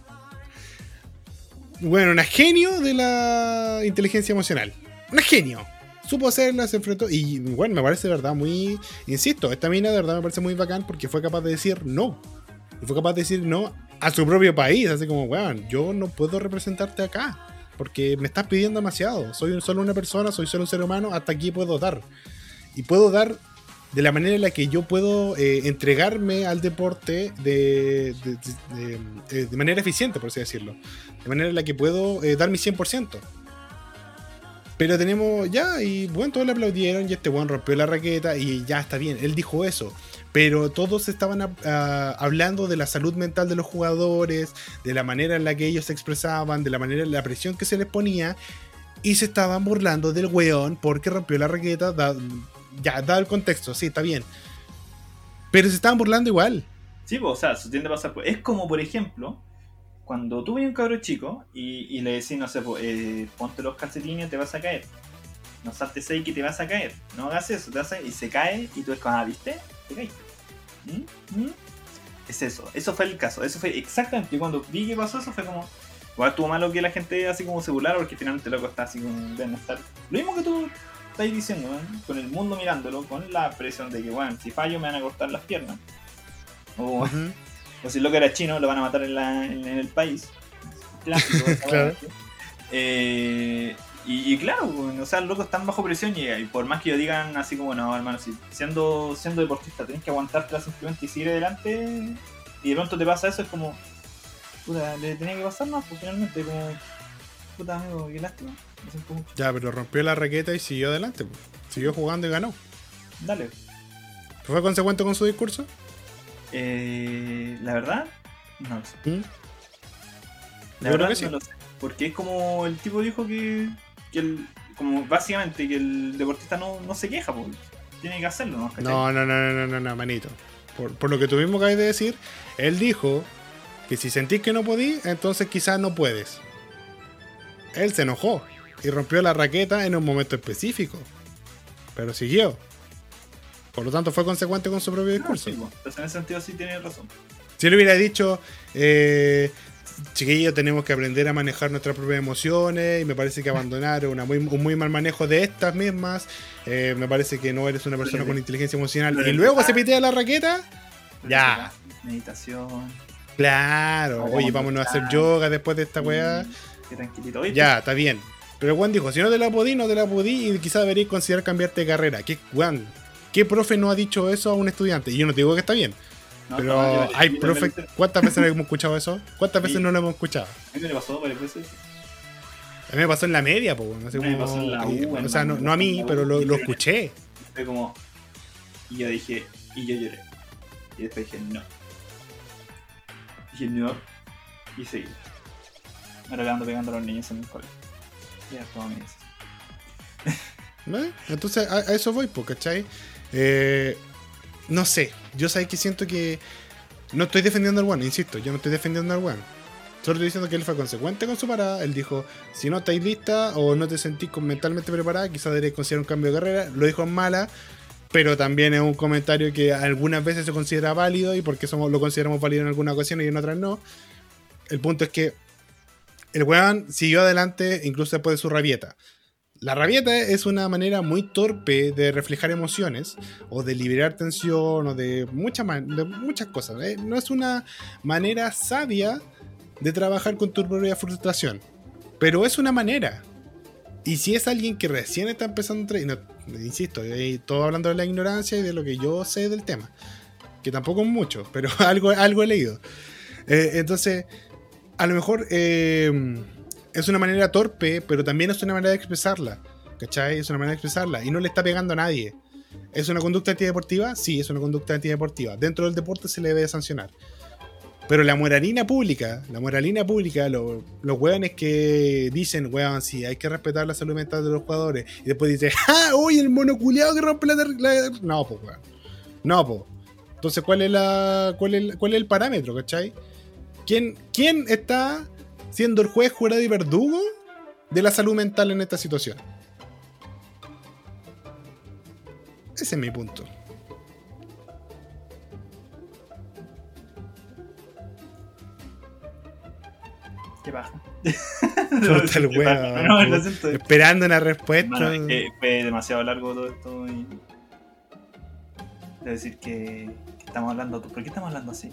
Bueno, una genio de la inteligencia emocional. Una genio. Supo hacerla, se enfrentó. Y bueno, me parece de verdad muy. Insisto, esta mina de verdad me parece muy bacán porque fue capaz de decir no. Y fue capaz de decir no a su propio país. Así como, weón, yo no puedo representarte acá. Porque me estás pidiendo demasiado. Soy solo una persona, soy solo un ser humano, hasta aquí puedo dar. Y puedo dar de la manera en la que yo puedo eh, entregarme al deporte de, de, de- de- de manera eficiente, por así decirlo. De manera en la que puedo eh, dar mi 100%. Pero tenemos ya, y bueno, todos le aplaudieron y este weón rompió la raqueta y ya está bien, él dijo eso. Pero todos estaban ah, hablando de la salud mental de los jugadores, de la manera en la que ellos se expresaban, de la manera la presión que se les ponía. Y se estaban burlando del weón porque rompió la raqueta. ya, da el contexto, sí, está bien. Pero se estaban burlando igual. Sí, pues, o sea, eso tiende a pasar. pues. Es como, por ejemplo, cuando tú ves un cabro chico y, le decís, no sé, eh, ponte los calcetines, te vas a caer. No saltes ahí que te vas a caer. No hagas eso, te vas y se cae y tú es como, ah, ¿viste? Te caíste. ¿Mm? ¿Mm? Es eso, eso fue el caso. Eso fue exactamente. Y cuando vi que pasó eso fue como. Igual estuvo malo que la gente así como se burlara porque finalmente loco está así como. Deben estar. Lo mismo que tú estás diciendo, ¿eh? con el mundo mirándolo, con la presión de que, bueno, si fallo me van a cortar las piernas. O, Ujú. O si el loco era chino, lo van a matar en, la- en- en el país. Clásico. [LAUGHS] Claro. Eh, y, y claro, o sea, los locos están bajo presión y, y por más que ellos digan así como, no, hermano, si siendo, siendo deportista tenés que aguantártela simplemente y seguir adelante y de pronto te pasa eso, es como, puta, le tenía que pasar más, pues finalmente, como, puta amigo, qué lástima, mucho. Ya, pero rompió la raqueta y siguió adelante. po. Siguió jugando y ganó. Dale. ¿Fue consecuente con su discurso? Eh, la verdad, no lo sé. ¿Mm? La verdad sí. no lo sé. Porque es como el tipo dijo que, que el, como básicamente que el deportista no, no se queja, pues. Tiene que hacerlo, ¿no? No, no, no, no, no, no, no, manito. Por, por lo que tuvimos que de decir, él dijo que si sentís que no podís, entonces quizás no puedes. Él se enojó y rompió la raqueta en un momento específico. Pero siguió. Por lo tanto, fue consecuente con su propio No, discurso. sí, pues. En ese sentido sí tiene razón. Si él hubiera dicho, eh, chiquillos, tenemos que aprender a manejar nuestras propias emociones y me parece que abandonar una muy, un muy mal manejo de estas mismas, eh, me parece que no eres una persona con inteligencia emocional y luego se pitea la raqueta, Ya. Meditación. claro, oye, vámonos a hacer yoga después de esta weá, Qué tranquilito. Ya, está bien. Pero Juan dijo, si no te la podí, no te la podí y quizás deberías considerar cambiarte de carrera. ¿Qué, Juan? ¿Qué profe no ha dicho eso a un estudiante? Y yo no te digo que está bien, no, pero no, yo- yo hay profe... ¿Cuántas veces no hemos escuchado eso? ¿Cuántas veces Sí. no lo hemos escuchado? A mí me pasó varias veces. A mí me pasó en la media, po, no sé cómo- pasó en la U, y- O sea, no, a mí, pero lo, escuché. Fue como. Y yo dije. Y yo lloré. Y después dije no. Dije no. Y seguí. Ahora le ando pegando a los niños en el colegio. Ya, todo me dice. ¿eh? Entonces, a, a eso voy, po, ¿cachai? Eh, no sé, yo sé que siento que no estoy defendiendo al One, insisto, yo no estoy defendiendo al One. Solo estoy diciendo que él fue consecuente con su parada. Él dijo: si no estáis lista o no te sentís mentalmente preparada, quizás deberéis considerar un cambio de carrera. Lo dijo en mala, pero también es un comentario que algunas veces se considera válido y porque somos, lo consideramos válido en algunas ocasiones y en otras no. El punto es que el weón siguió adelante incluso después de su rabieta. La rabieta es una manera muy torpe de reflejar emociones o de liberar tensión o de, mucha muchas cosas. ¿eh? No es una manera sabia de trabajar con tu propia frustración, pero es una manera. Y si es alguien que recién está empezando a no- insisto, eh, todo hablando de la ignorancia y de lo que yo sé del tema, que tampoco es mucho, pero [LAUGHS] algo, algo he leído. Eh, entonces, a lo mejor eh, es una manera torpe, pero también es una manera de expresarla. ¿Cachai? Es una manera de expresarla. Y no le está pegando a nadie. ¿Es una conducta antideportiva? Sí, es una conducta antideportiva. Dentro del deporte se le debe sancionar. Pero la moralina pública, la moralina pública, lo- los weones que dicen, weón, sí, hay que respetar la salud mental de los jugadores. Y después dice, [LAUGHS] ¡ah! ¡Uy, el monoculeado que rompe la-". No, pues, weón. No, pues. Entonces, ¿cuál es, la, cuál, es, cuál es el parámetro, cachai? ¿Quién, ¿Quién está siendo el juez, jurado y verdugo de la salud mental en esta situación? Ese es mi punto. Qué. [LAUGHS] Puta el weón. No, lo siento. Esperando una respuesta. Es que fue demasiado largo todo esto y. Debo decir que, que estamos hablando. ¿Por qué estamos hablando así?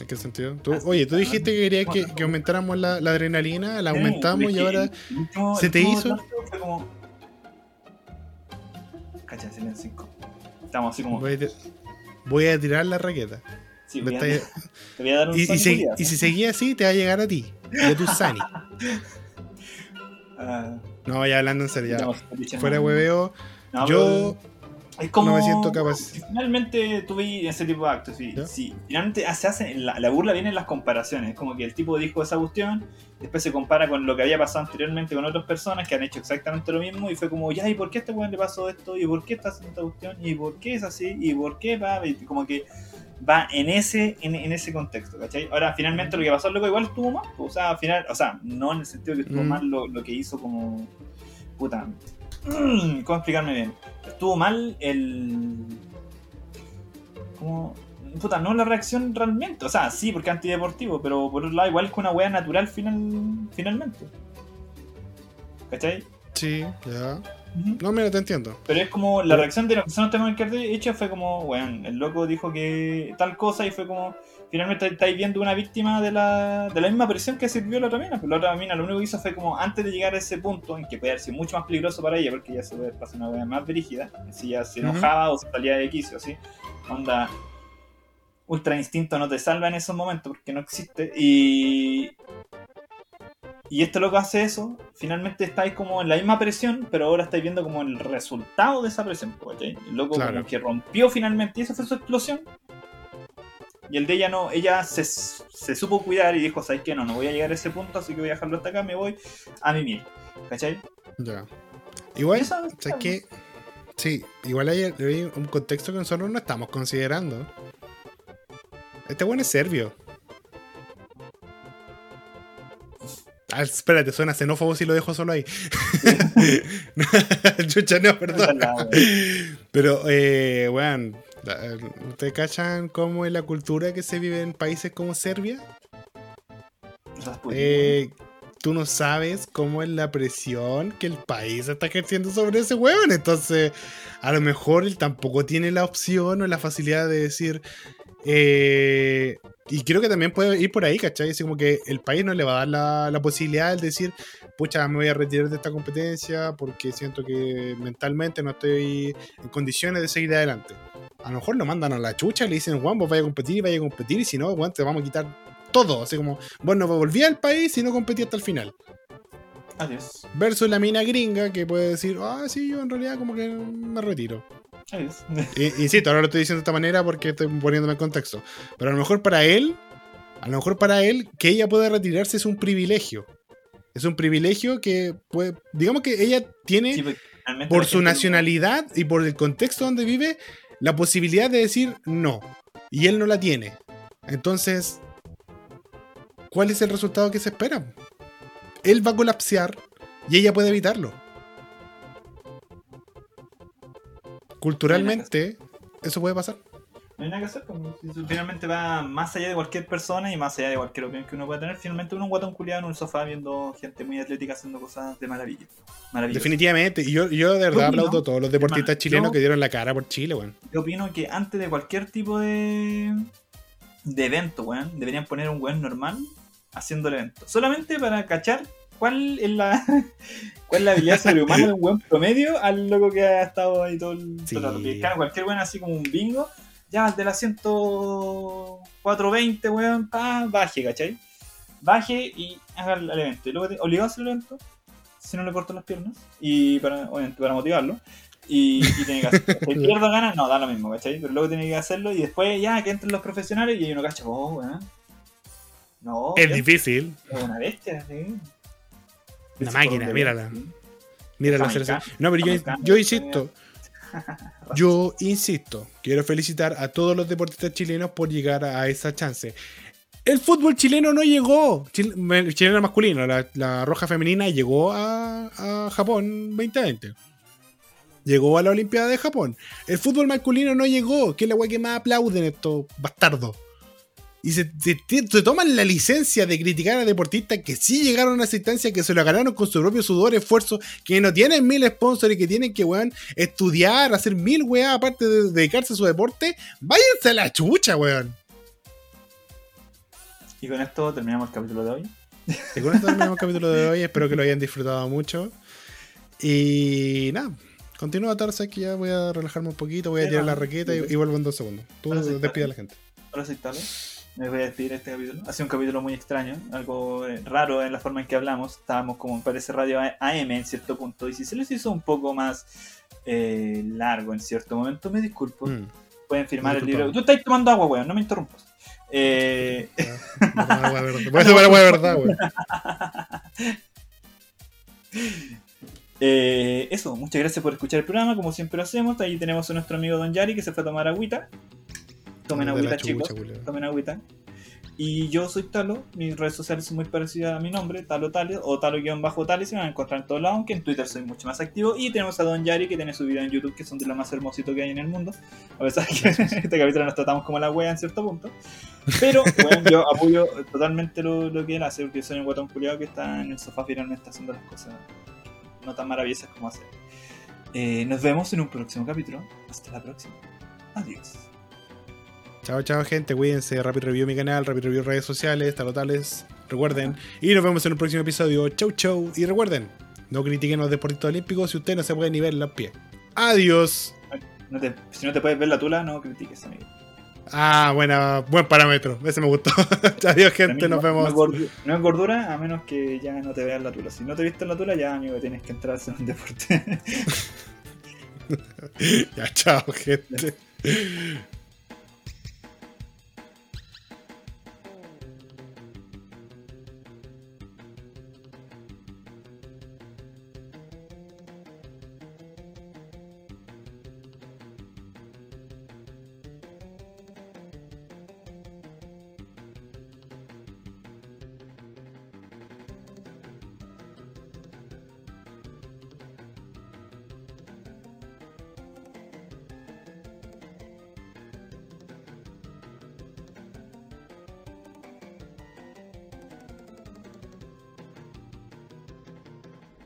¿En qué sentido? Tú- oye, tú dijiste que querías que, aumentáramos la, la adrenalina, la aumentamos Sí, y ahora. el último- ¿se el te hizo? Fue como. Cacha, silencio cinco. Estamos así como. Voy a, ti- voy a tirar la raqueta. sí, voy a- [LAUGHS] te voy a dar un y, y y si seguía así, te va a llegar a ti. Y a tu Sani. [LAUGHS] Ah, No, ya hablando en serio, ya. Fuera hueveo, No, yo es como, no me siento capaz. finalmente tú ves ese tipo de actos. ¿Ya? sí, finalmente se hace. La, la burla viene en las comparaciones. Es como que el tipo dijo esa cuestión, después se compara con lo que había pasado anteriormente con otras personas que han hecho exactamente lo mismo. Y fue como, ya, ¿y por qué a este weón le pasó esto? ¿Y por qué está haciendo esta cuestión? ¿Y por qué es así? ¿Y por qué va? Y como que va en ese, en, en ese contexto, ¿cachai? Ahora, finalmente lo que pasó, loco, igual estuvo mal. pues, O sea, al final, o sea, no en el sentido que estuvo Mm. mal lo, lo que hizo como. Puta. Mm, ¿Cómo explicarme bien? Estuvo mal el. Como. Puta, no la reacción realmente. O sea, sí, porque es antideportivo, pero por otro lado, igual es que una wea natural final, finalmente. ¿Cachai? sí, ya. No, mira, te entiendo. Pero es como la reacción de las personas que hecho fue como, weón, el loco dijo que tal cosa y fue como, finalmente estáis viendo una víctima de la, de la misma presión que sirvió la otra mina. Pues la otra mina lo único que hizo fue como, antes de llegar a ese punto, en que puede haber sido mucho más peligroso para ella, porque ya se puede pasar una wea más dirigida, si ya se enojaba o se salía de quicio, así. Onda, ultra instinto no te salva en esos momentos porque no existe. Y. Y este loco hace eso, finalmente estáis como en la misma presión, pero ahora estáis viendo como el resultado de esa presión. ¿cachai? El loco Claro. como que rompió finalmente y esa fue su explosión. Y el de ella no, ella se, se supo cuidar y dijo, ¿sabes qué? No, no voy a llegar a ese punto, así que voy a dejarlo hasta acá, me voy a mimir. ¿Cachai? Ya. Igual, ¿sabes qué? Sí, igual hay, hay un contexto que nosotros no estamos considerando. Este bueno es serbio. Ah, espérate, suena xenófobo si lo dejo solo ahí. [LAUGHS] [LAUGHS] Chucha, no, perdón. Pero, eh, weón, la- ¿ustedes cachan cómo es la cultura que se vive en países como Serbia? Eh, tú no sabes cómo es la presión que el país está ejerciendo sobre ese weón. Entonces, a lo mejor él tampoco tiene la opción o la facilidad de decir. eh, y creo que también puede ir por ahí, ¿cachai? Así como que el país no le va a dar la, la posibilidad de decir, pucha, me voy a retirar de esta competencia porque siento que mentalmente no estoy en condiciones de seguir adelante. A lo mejor lo mandan a la chucha y le dicen, Juan, vos vaya a competir y vaya a competir, y si no, Juan, te vamos a quitar todo. Así como, bueno, volví al país y no competí hasta el final. Adiós. Versus la mina gringa que puede decir, ah, sí, yo en realidad como que me retiro. Adiós. Insisto, ahora lo estoy diciendo de esta manera porque estoy poniéndome en contexto. Pero a lo mejor para él, a lo mejor para él, que ella pueda retirarse es un privilegio. Es un privilegio que puede, digamos que ella tiene, Sí, finalmente por su nacionalidad y por el contexto donde vive, la posibilidad de decir no. Y él no la tiene. Entonces, ¿cuál es el resultado que se espera? Él va a colapsar y ella puede evitarlo. Culturalmente, eso puede pasar. No hay nada que hacer, eso finalmente va más allá de cualquier persona y más allá de cualquier opinión que uno pueda tener. Finalmente uno un guatón culiado en un sofá viendo gente muy atlética haciendo cosas de maravilla. Definitivamente. Y yo, yo de verdad opino, aplaudo a todos los deportistas hermano, chilenos yo- que dieron la cara por Chile, weón. Yo opino que antes de cualquier tipo de, de evento, weón, deberían poner un weón normal haciendo el evento. Solamente para cachar cuál es la, [LAUGHS] cuál es la habilidad sobrehumana de un weón promedio al loco que ha estado ahí todo el Sí. rato. Cualquier weón así como un bingo, ya de la 10420, weón, pa, baje, ¿cachai? Baje y haga el, evento. Y luego te, obligado a hacer el evento, si no le corto las piernas, y para, obviamente para motivarlo. Y, y tiene que hacerlo. Si [LAUGHS] pierdo ganas, no, da lo mismo, ¿cachai? Pero luego tiene que hacerlo y después ya que entren los profesionales y uno cacha, oh, weón. No, Es difícil. es una bestia, sí. Una máquina, mírala. sí. Mira la Jamaicano. selección. No, pero yo, insisto. [LAUGHS] Yo insisto. Quiero felicitar a todos los deportistas chilenos por llegar a esa chance. El fútbol chileno no llegó. Chil- chileno masculino, la, la roja femenina llegó a, a Japón 2020. Llegó a la Olimpiada de Japón. El fútbol masculino no llegó, que es la weá que más aplauden estos bastardos. Y se, se- se toman la licencia de criticar a deportistas que sí llegaron a esa instancia, que se lo ganaron con su propio sudor, esfuerzo, que no tienen mil sponsors y que tienen que, weón, estudiar, hacer mil weá, aparte de dedicarse a su deporte. Váyanse a la chucha, weón. Y con esto terminamos el capítulo de hoy. Y con esto terminamos el capítulo de hoy. Espero que lo hayan disfrutado mucho. Y nada, Continúa Tarsa que ya voy a relajarme un poquito, voy a Sí, tirar la raqueta y, sí. y vuelvo en dos segundos. Tú sí, despide a la gente. Ahora aceptarlo. Me voy a despedir de este capítulo. Ha sido un capítulo muy extraño, algo eh, raro en la forma en que hablamos. Estábamos como parece radio AM en cierto punto. Y si se les hizo un poco más eh, largo en cierto momento, me disculpo. Mm. Pueden firmar el libro. Tú estás tomando agua, weón, no me interrumpas. Eh, tomar agua de verdad. Voy a tomar agua de verdad, weón. eh, eso, muchas gracias por escuchar el programa, como siempre lo hacemos. Ahí tenemos a nuestro amigo Don Yari que se fue a tomar agüita. Tomen De agüita, chicos. Tomen agüita. Y yo soy Talo, mis redes sociales son muy parecidas a mi nombre, Talo Tales o Talo-Tales, se van a encontrar en todos lados, aunque en Twitter soy mucho más activo. Y tenemos a Don Yari que tiene su video en YouTube, que son de lo más hermosito que hay en el mundo. A pesar que en [LAUGHS] este capítulo nos tratamos como la wea en cierto punto. Pero bueno, yo apoyo totalmente lo, lo que él hace, porque soy un guatón culiado que está en el sofá finalmente haciendo las cosas no tan maravillosas como hace. Eh, nos vemos en un próximo capítulo. Hasta la próxima. Adiós. Chao, chao, gente. Cuídense. Rapid Review mi canal, Rapid Review redes sociales, talotales. Recuerden. Y nos vemos en el próximo episodio. Chau, chau. Y recuerden, no critiquen los deportistas olímpicos si usted no se puede ni ver los pies. Adiós. No te- si no te puedes ver la tula, no critiques, amigo. Ah, buena, buen parámetro. Ese me gustó. [LAUGHS] Adiós, gente. Nos no- vemos. No es, gordura a menos que ya no te veas la tula. Si no te viste la tula, ya, amigo, tienes que entrar a hacer un deporte. [LAUGHS] Ya, chao, gente. [LAUGHS]